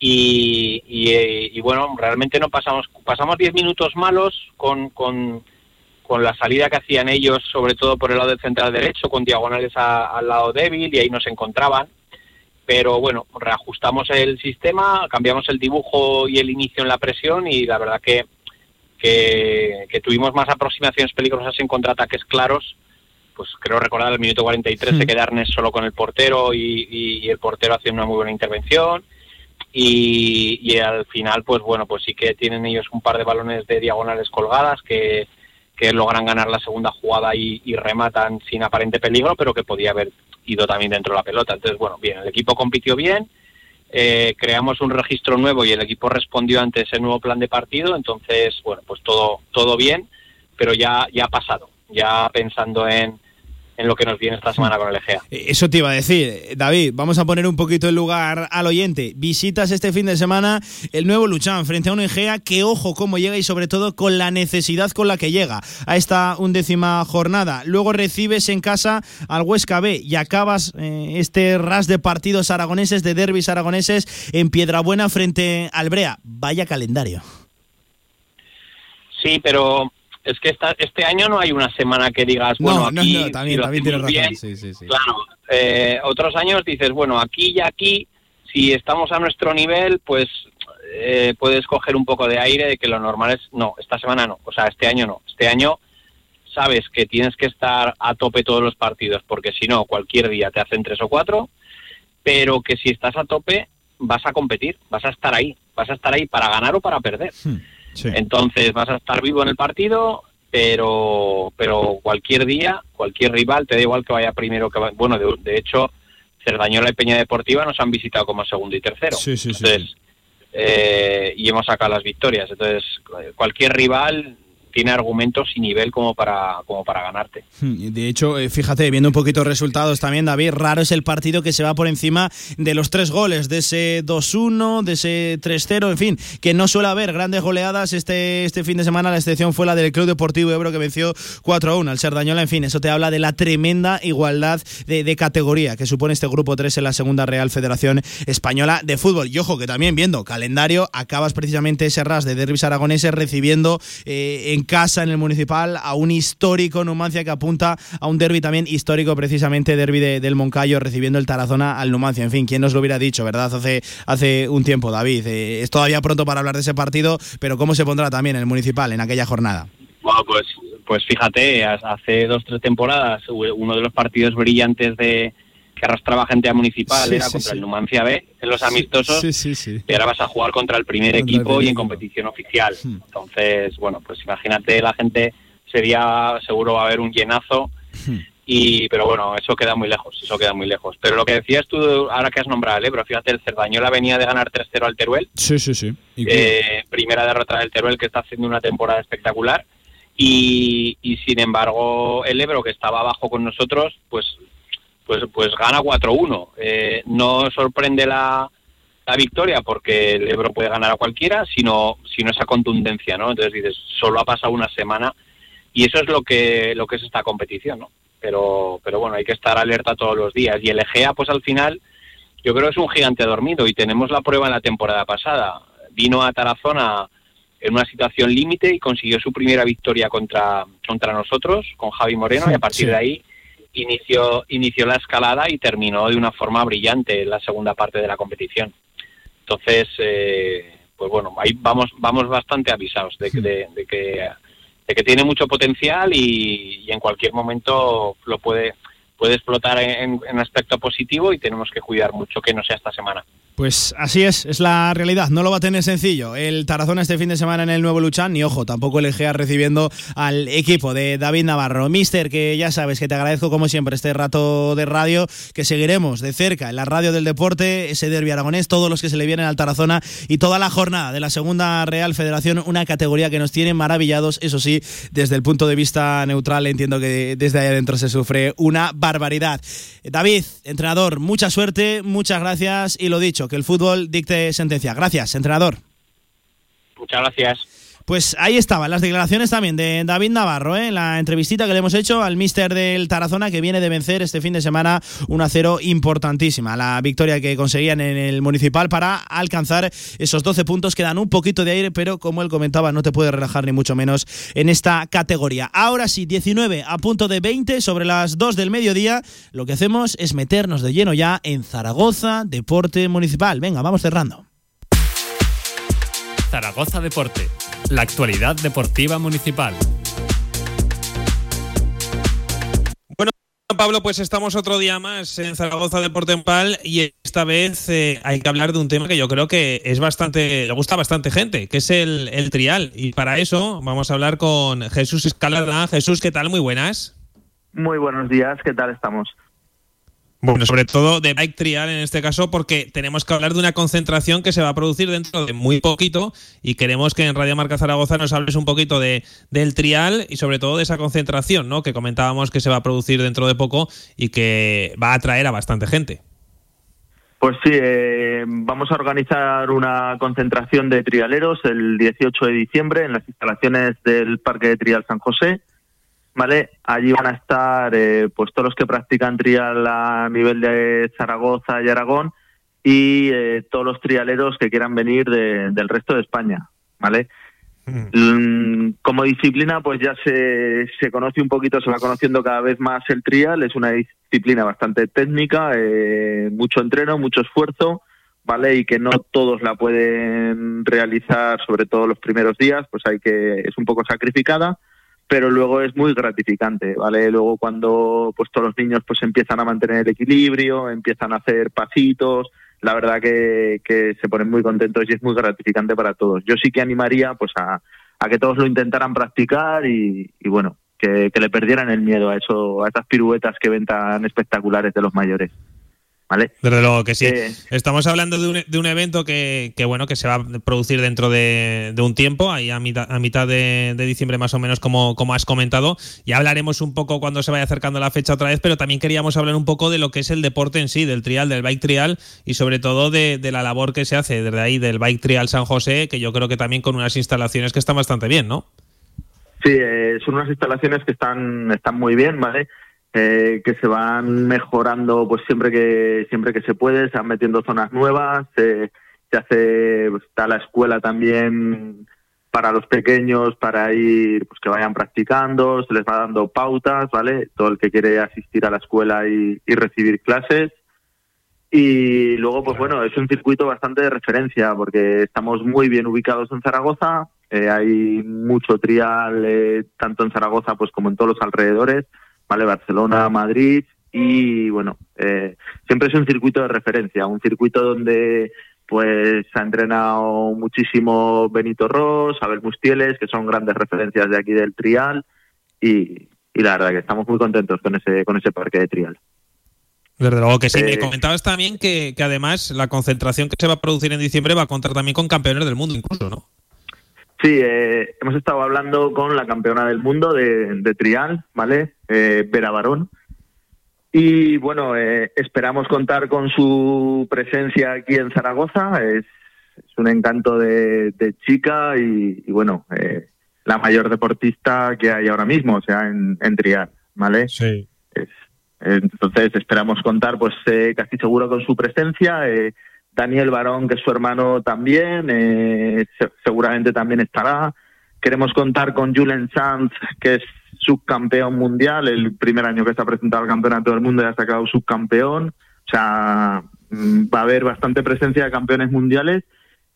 [SPEAKER 22] y, eh, bueno, realmente no pasamos, pasamos 10 minutos malos con, con, con, la salida que hacían ellos, sobre todo por el lado del central derecho, con diagonales a, al lado débil y ahí nos encontraban. Pero bueno, reajustamos el sistema, cambiamos el dibujo y el inicio en la presión y la verdad que que, que, tuvimos más aproximaciones peligrosas en contraataques claros, pues creo recordar el minuto 43 mm. se queda Ernest solo con el portero y, y, y, el portero hace una muy buena intervención y, y, al final pues bueno pues sí que tienen ellos un par de balones de diagonales colgadas que, que logran ganar la segunda jugada y, y rematan sin aparente peligro pero que podía haber ido también dentro de la pelota entonces bueno bien el equipo compitió bien eh, creamos un registro nuevo y el equipo respondió ante ese nuevo plan de partido, entonces, bueno, pues todo, todo bien, pero ya, ya ha pasado, ya pensando en, en lo que nos viene esta semana con el Egea.
[SPEAKER 2] Eso te iba a decir, David, vamos a poner un poquito el lugar al oyente. Visitas este fin de semana el nuevo Luchán frente a un Egea que ojo cómo llega y sobre todo con la necesidad con la que llega a esta undécima jornada. Luego recibes en casa al Huesca B y acabas eh, este ras de partidos aragoneses, de derbis aragoneses en Piedrabuena frente al Brea. Vaya calendario.
[SPEAKER 22] Sí, pero es que esta, este año no hay una semana que digas, bueno,
[SPEAKER 2] no,
[SPEAKER 22] aquí
[SPEAKER 2] no, no, también, también tienes razón.
[SPEAKER 22] Bien.
[SPEAKER 2] Sí, sí, sí.
[SPEAKER 22] Claro, eh, otros años dices, bueno, aquí y aquí, si estamos a nuestro nivel, pues eh, puedes coger un poco de aire de que lo normal es, no, esta semana no, o sea, este año no, este año sabes que tienes que estar a tope todos los partidos, porque si no, cualquier día te hacen tres o cuatro, pero que si estás a tope, vas a competir, vas a estar ahí, vas a estar ahí para ganar o para perder.
[SPEAKER 2] Hmm. Sí.
[SPEAKER 22] Entonces vas a estar vivo en el partido, pero pero cualquier día, cualquier rival, te da igual que vaya primero que vaya, bueno, de, de, hecho, Cerdañola y Peña Deportiva nos han visitado como segundo y tercero.
[SPEAKER 2] Sí, sí,
[SPEAKER 22] Entonces, eh, y hemos sacado las victorias. Entonces, cualquier rival tiene argumentos y nivel como para, como para ganarte.
[SPEAKER 2] Hmm, De hecho, eh, fíjate, viendo un poquito resultados también, David, raro es el partido que se va por encima de los tres goles, de ese 2-1, de ese 3-0, en fin, que no suele haber grandes goleadas este, este fin de semana. La excepción fue la del Club Deportivo Ebro que venció 4-1 al Serdañola. En fin, eso te habla de la tremenda igualdad de, categoría que supone este grupo 3 en la segunda Real Federación Española de Fútbol. Y ojo, que también viendo calendario, acabas precisamente ese ras de derbis aragoneses recibiendo eh, en casa en el municipal a un histórico Numancia que apunta a un derby también histórico, precisamente derby de, del Moncayo, recibiendo el Tarazona al Numancia. En fin, ¿quién nos lo hubiera dicho, verdad? Hace, hace un tiempo, David. Eh, es todavía pronto para hablar de ese partido, pero ¿cómo se pondrá también el municipal en aquella jornada?
[SPEAKER 22] Bueno, pues, pues fíjate, hace dos tres temporadas, uno de los partidos brillantes de que arrastraba gente a municipal sí, era sí, contra sí. el Numancia B en los amistosos y ahora vas a jugar contra el primer contra equipo el y en competición oficial. Hmm. Entonces, bueno, pues imagínate la gente sería seguro va a haber un llenazo hmm. y pero bueno, eso queda muy lejos, eso queda muy lejos. Pero lo que decías tú ahora que has nombrado el Ebro, fíjate, el Cerdañola venía de ganar 3-0 al Teruel.
[SPEAKER 2] Sí, sí, sí.
[SPEAKER 22] Eh, primera derrota del Teruel que está haciendo una temporada espectacular. Y, y sin embargo el Ebro que estaba abajo con nosotros pues pues, pues gana 4-1. Eh, no sorprende la, la victoria porque el Ebro puede ganar a cualquiera, sino, sino esa contundencia, ¿no? Entonces dices, solo ha pasado una semana y eso es lo que, lo que es esta competición, ¿no? Pero, pero bueno, hay que estar alerta todos los días. Y el Egea, pues al final, yo creo que es un gigante dormido y tenemos la prueba en la temporada pasada. Vino a Tarazona en una situación límite y consiguió su primera victoria contra, contra nosotros, con Javi Moreno, y a partir
[SPEAKER 23] Sí.
[SPEAKER 22] de ahí inició, inició la escalada y terminó de una forma brillante en la segunda parte de la competición. Entonces, eh, pues bueno, ahí vamos, vamos bastante avisados de, que- de, de que, de que tiene mucho potencial y, y en cualquier momento lo puede, puede explotar en, en aspecto positivo y tenemos que cuidar mucho que no sea esta semana.
[SPEAKER 2] Pues así es, es la realidad. No lo va a tener sencillo. El Tarazona este fin de semana en el nuevo Luchán, ni ojo, tampoco el Egea recibiendo al equipo de David Navarro. Mister, que ya sabes que te agradezco como siempre este rato de radio, que seguiremos de cerca en la radio del deporte, ese derbi aragonés, todos los que se le vienen al Tarazona y toda la jornada de la Segunda Real Federación, una categoría que nos tiene maravillados, eso sí, desde el punto de vista neutral entiendo que desde ahí adentro se sufre una barbaridad. David, entrenador, mucha suerte, muchas gracias y lo dicho, que el fútbol dicte sentencia. Gracias, entrenador.
[SPEAKER 22] Muchas gracias.
[SPEAKER 2] Pues ahí estaban las declaraciones también de David Navarro, ¿eh? la entrevistita que le hemos hecho al míster del Tarazona que viene de vencer este fin de semana 1-0 importantísima. La victoria que conseguían en el municipal para alcanzar esos 12 puntos que dan un poquito de aire, pero como él comentaba, no te puede relajar ni mucho menos en esta categoría. Ahora sí, 19 a punto de 20 sobre las 2 del mediodía. Lo que hacemos es meternos de lleno ya en Zaragoza, deporte municipal. Venga, vamos cerrando.
[SPEAKER 15] Zaragoza Deporte, la actualidad deportiva municipal.
[SPEAKER 3] Bueno, Pablo, pues estamos otro día más en Zaragoza Deporte en Pal y esta vez eh, hay que hablar de un tema que yo creo que es bastante, le gusta a bastante gente, que es el, el trial. Y para eso vamos a hablar con Jesús Escalada. Jesús, ¿qué tal? Muy buenas.
[SPEAKER 23] Muy buenos días, ¿qué tal estamos?
[SPEAKER 3] Bueno, sobre todo de bike trial en este caso, porque tenemos que hablar de una concentración que se va a producir dentro de muy poquito y queremos que en Radio Marca Zaragoza nos hables un poquito de, del trial y sobre todo de esa concentración, ¿no? Que comentábamos que se va a producir dentro de poco y que va a atraer a bastante gente.
[SPEAKER 23] Pues sí, eh, vamos a organizar una concentración de trialeros el 18 de diciembre en las instalaciones del Parque de Trial San José. ¿Vale? Allí van a estar eh, pues todos los que practican trial a nivel de Zaragoza y Aragón y eh, todos los trialeros que quieran venir de- del resto de España, ¿vale? Mm, Como disciplina, pues ya se, se conoce un poquito, se va conociendo cada vez más el trial. Es una disciplina bastante técnica, eh, mucho entreno, mucho esfuerzo, ¿vale? Y que no todos la pueden realizar, sobre todo los primeros días, pues hay que, es un poco sacrificada, pero luego es muy gratificante, ¿vale? Luego cuando pues todos los niños pues empiezan a mantener el equilibrio, empiezan a hacer pasitos, la verdad que, que se ponen muy contentos y es muy gratificante para todos. Yo sí que animaría pues a, a que todos lo intentaran practicar y, y bueno, que, que le perdieran el miedo a eso, a estas piruetas que ven tan espectaculares de los mayores. ¿Vale?
[SPEAKER 3] Desde luego que sí.
[SPEAKER 23] Eh,
[SPEAKER 3] Estamos hablando de un, de un evento que, que, bueno que se va a producir dentro de, de un tiempo, ahí a mitad, a mitad de, de diciembre más o menos como, como has comentado. Ya hablaremos un poco cuando se vaya acercando la fecha otra vez, pero también queríamos hablar un poco de lo que es el deporte en sí, del trial, del bike trial y sobre todo de, de la labor que se hace desde ahí del bike trial San José, que yo creo que también con unas instalaciones que están bastante bien, ¿no?
[SPEAKER 23] Sí, eh, son unas instalaciones que están, están muy bien, ¿vale? Eh, que se van mejorando pues siempre que siempre que se puede, se van metiendo zonas nuevas, eh, se hace, pues, está la escuela también para los pequeños para ir, pues que vayan practicando, se les va dando pautas, ¿vale? Todo el que quiere asistir a la escuela y, recibir clases. Y luego, pues bueno, es un circuito bastante de referencia porque estamos muy bien ubicados en Zaragoza, eh, hay mucho trial eh, tanto en Zaragoza pues como en todos los alrededores, ¿vale? Barcelona, Madrid y bueno, eh, siempre es un circuito de referencia, un circuito donde pues ha entrenado muchísimo Benito Ross, Abel Mustieles, que son grandes referencias de aquí del trial y, y la verdad que estamos muy contentos con ese con ese parque de trial.
[SPEAKER 3] Desde luego que sí.
[SPEAKER 23] Eh,
[SPEAKER 3] Me comentabas también que, que además la concentración que se va a producir en diciembre va a contar también con campeones del mundo incluso, ¿no?
[SPEAKER 23] Sí, eh, hemos estado hablando con la campeona del mundo de, de trial, ¿vale? Eh, Vera Barón. Y bueno, eh, esperamos contar con su presencia aquí en Zaragoza. Es, es un encanto de, de chica y, y bueno, eh, la mayor deportista que hay ahora mismo, o sea, en, en Trial, ¿vale?
[SPEAKER 3] Sí.
[SPEAKER 23] Es- entonces esperamos contar, pues eh, casi seguro con su presencia. Daniel Barón, que es su hermano también, eh, se- seguramente también estará. Queremos contar con Julen Sanz, que es subcampeón mundial, el primer año que se ha presentado al Campeonato del Mundo y ha sacado subcampeón. O sea, mm, va a haber bastante presencia de campeones mundiales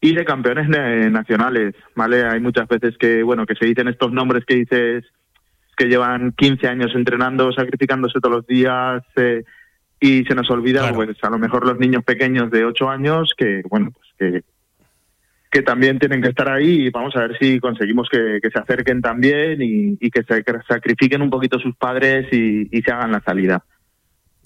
[SPEAKER 23] y de campeones nacionales, ¿vale? Hay muchas veces que, bueno, que se dicen estos nombres que dices que llevan 15 años entrenando, sacrificándose todos los días eh, y se nos olvida, pues a lo mejor los niños pequeños de 8 años que, bueno, pues que, que también tienen que estar ahí y vamos a ver si conseguimos que, que se acerquen también y, y que se sacrifiquen un poquito sus padres y, y se hagan la salida.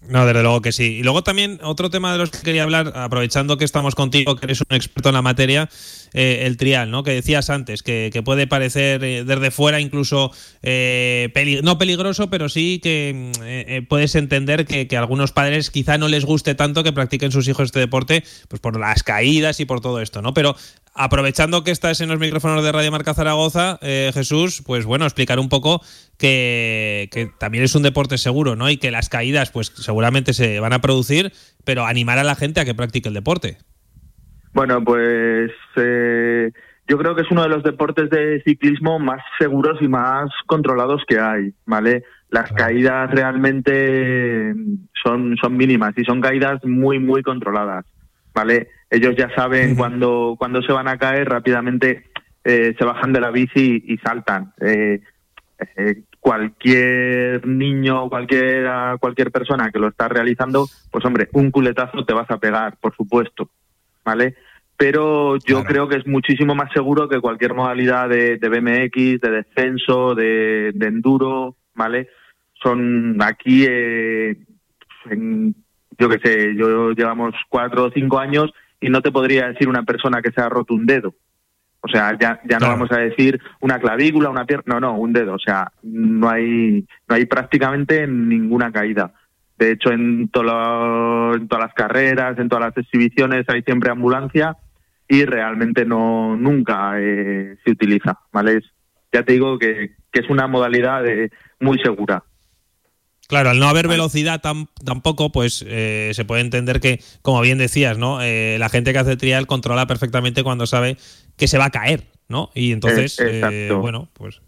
[SPEAKER 3] No, desde luego que sí. Y luego también otro tema de los que quería hablar, aprovechando que estamos contigo, que eres un experto en la materia, eh, el trial, ¿no? Que decías antes, que, que puede parecer eh, desde fuera incluso eh, no peligroso, pero sí que puedes entender que, que a algunos padres quizá no les guste tanto que practiquen sus hijos este deporte, pues por las caídas y por todo esto, ¿no? Pero aprovechando que estás en los micrófonos de Radio Marca Zaragoza, eh, Jesús, pues bueno, explicar un poco que, que también es un deporte seguro, ¿no? Y que las caídas, pues seguramente se van a producir, pero animar a la gente a que practique el deporte.
[SPEAKER 23] Bueno, pues eh, yo creo que es uno de los deportes de ciclismo más seguros y más controlados que hay, ¿vale? Las caídas realmente son, son mínimas y son caídas muy, muy controladas, ¿vale? Ellos ya saben cuando, cuando se van a caer, rápidamente eh, se bajan de la bici y, saltan. Eh, eh, cualquier niño, cualquier, cualquier persona que lo está realizando, pues hombre, un culetazo te vas a pegar, por supuesto, ¿vale? Pero yo creo que es muchísimo más seguro que cualquier modalidad de, de BMX, de descenso, de, de enduro, ¿vale? Son aquí, eh, en- yo qué sé, yo llevamos cuatro o cinco años y no te podría decir una persona que se ha roto un dedo. O sea, ya, ya no vamos a decir una clavícula, una pierna, no, no, un dedo. O sea, no hay, no hay prácticamente ninguna caída. De hecho, en, todo lo- en todas las carreras, en todas las exhibiciones hay siempre ambulancia y realmente no nunca eh, se utiliza, ¿vale? Es- ya te digo que, que es una modalidad eh, muy segura.
[SPEAKER 3] Claro, al no haber velocidad tam- tampoco, pues eh, se puede entender que, como bien decías, ¿no? Eh, la gente que hace trial controla perfectamente cuando sabe que se va a caer, ¿no? Y entonces,
[SPEAKER 23] Eh,
[SPEAKER 3] eh, bueno, pues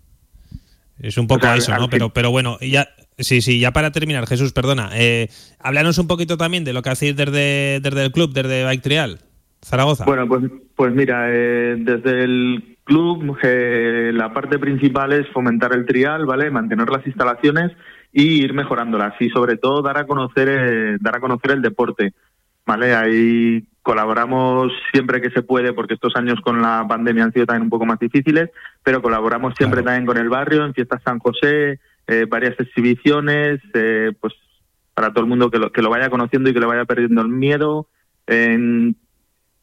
[SPEAKER 3] es un poco
[SPEAKER 23] O sea,
[SPEAKER 3] eso, ¿no? Pero, pero bueno, ya, sí, sí, ya para terminar, Jesús, perdona, eh, háblanos un poquito también de lo que hacéis desde, desde el club, desde Bike Trial, Zaragoza.
[SPEAKER 23] Bueno, pues, pues mira, eh, desde el club eh, la parte principal es fomentar el trial, ¿vale? Mantener las instalaciones y ir mejorándolas y sobre todo dar a conocer eh, dar a conocer el deporte, ¿vale? Ahí colaboramos siempre que se puede porque estos años con la pandemia han sido también un poco más difíciles, pero colaboramos siempre también con el barrio en fiestas San José, eh, varias exhibiciones, eh, pues para todo el mundo que lo, que lo vaya conociendo y que le vaya perdiendo el miedo. En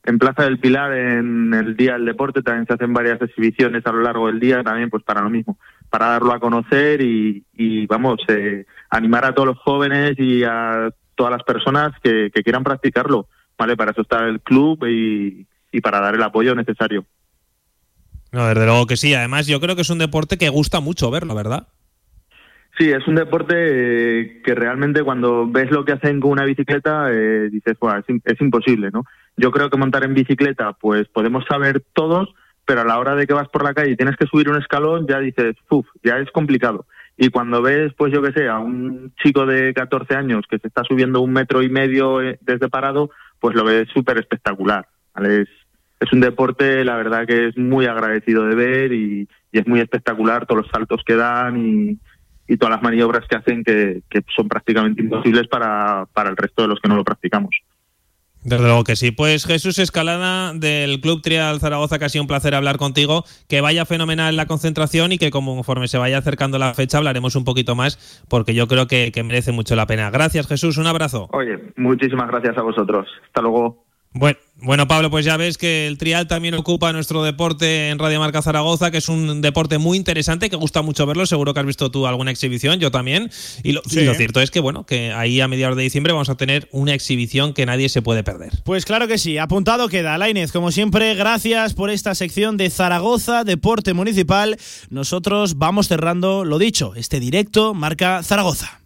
[SPEAKER 23] en Plaza del Pilar, en el Día del Deporte, también se hacen varias exhibiciones a lo largo del día, también pues para lo mismo, para darlo a conocer y, y, vamos, eh, animar a todos los jóvenes y a todas las personas que, que quieran practicarlo, ¿vale? Para eso está el club y, y para dar el apoyo necesario.
[SPEAKER 3] No, desde luego que sí. Además, yo creo que es un deporte que gusta mucho verlo, ¿verdad?
[SPEAKER 23] Sí, es un deporte eh, que realmente cuando ves lo que hacen con una bicicleta eh, dices, "Buah, es, es imposible, ¿no? Yo creo que montar en bicicleta, pues podemos saber todos, pero a la hora de que vas por la calle y tienes que subir un escalón, ya dices, uff, ya es complicado. Y cuando ves, pues yo que sé, a un chico de 14 años que se está subiendo un metro y medio eh, desde parado, pues lo ves súper espectacular. Es, un deporte, la verdad que es muy agradecido de ver y, y es muy espectacular todos los saltos que dan y, y todas las maniobras que hacen que, que son prácticamente imposibles para, para el resto de los que no lo practicamos.
[SPEAKER 3] Desde luego que sí. Pues Jesús Escalada del Club Trial Zaragoza, que ha sido un placer hablar contigo. Que vaya fenomenal la concentración y que conforme se vaya acercando la fecha hablaremos un poquito más porque yo creo que, que merece mucho la pena. Gracias Jesús, un abrazo.
[SPEAKER 23] Oye, muchísimas gracias a vosotros. Hasta luego.
[SPEAKER 3] Bueno, bueno, Pablo, pues ya ves que el trial también ocupa nuestro deporte en Radio Marca Zaragoza, que es un deporte muy interesante, que gusta mucho verlo. Seguro que has visto tú alguna exhibición, yo también. Y lo, y lo cierto es que, bueno, que ahí a mediados de diciembre vamos a tener una exhibición que nadie se puede perder.
[SPEAKER 2] Pues claro que sí, apuntado queda. Lainez, como siempre, gracias por esta sección de Zaragoza, Deporte Municipal. Nosotros vamos cerrando, lo dicho, este directo Marca Zaragoza.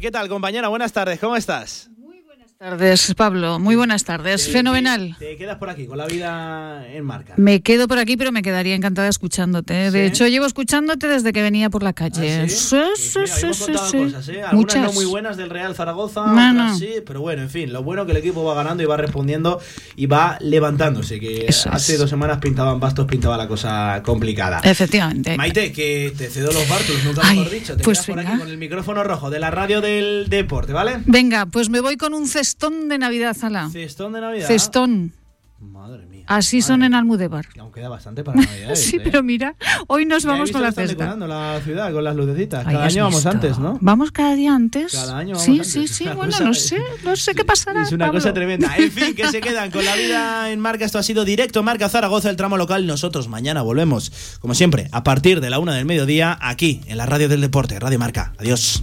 [SPEAKER 2] ¿Qué tal, compañera? Buenas tardes, ¿cómo estás?
[SPEAKER 24] Tardes, Pablo. Muy buenas tardes.
[SPEAKER 2] Te-
[SPEAKER 24] Fenomenal.
[SPEAKER 2] Te, te quedas por aquí, con la vida en marca.
[SPEAKER 24] Me quedo por aquí, pero me quedaría encantada escuchándote. De
[SPEAKER 2] ¿Sí?
[SPEAKER 24] hecho, llevo escuchándote desde que venía por la calle.
[SPEAKER 2] ¿Ah,
[SPEAKER 24] sí,
[SPEAKER 2] sí? Pues mira,
[SPEAKER 24] sí,
[SPEAKER 2] cosas, ¿eh? Algunas
[SPEAKER 24] Muchas.
[SPEAKER 2] no muy buenas del Real Zaragoza,
[SPEAKER 24] No, no.
[SPEAKER 2] sí, pero bueno, en fin, lo bueno que el equipo va ganando y va respondiendo y va levantándose, que
[SPEAKER 24] Eso
[SPEAKER 2] hace
[SPEAKER 24] es.
[SPEAKER 2] dos semanas pintaban bastos, pintaba la cosa complicada.
[SPEAKER 24] Efectivamente.
[SPEAKER 2] Maite, que te cedo los bártulos, nunca mejor dicho. Te
[SPEAKER 24] pues
[SPEAKER 2] quedas por
[SPEAKER 24] venga.
[SPEAKER 2] aquí con el micrófono rojo de la radio del deporte, ¿vale?
[SPEAKER 24] Venga, pues me voy con un cestón de Navidad, Zala.
[SPEAKER 2] Cestón de Navidad.
[SPEAKER 24] Cestón.
[SPEAKER 2] Madre mía.
[SPEAKER 24] Así son en Almudévar.
[SPEAKER 2] Aún queda bastante para Navidad.
[SPEAKER 24] Sí, pero mira, hoy nos vamos con la cesta.
[SPEAKER 2] decorando la ciudad con las lucecitas. Cada año vamos antes, ¿no?
[SPEAKER 24] Vamos cada día antes.
[SPEAKER 2] Cada año vamos
[SPEAKER 24] sí,
[SPEAKER 2] antes.
[SPEAKER 24] sí, sí.
[SPEAKER 2] una
[SPEAKER 24] Bueno,
[SPEAKER 2] cosa-
[SPEAKER 24] no sé, no sé qué pasará.
[SPEAKER 2] Es una
[SPEAKER 24] Pablo.
[SPEAKER 2] cosa tremenda. En fin, que se quedan con la vida en marca. Esto ha sido directo Marca Zaragoza, el tramo local. Nosotros mañana volvemos, como siempre, a partir de la una del mediodía, aquí en la radio del deporte, Radio Marca. Adiós.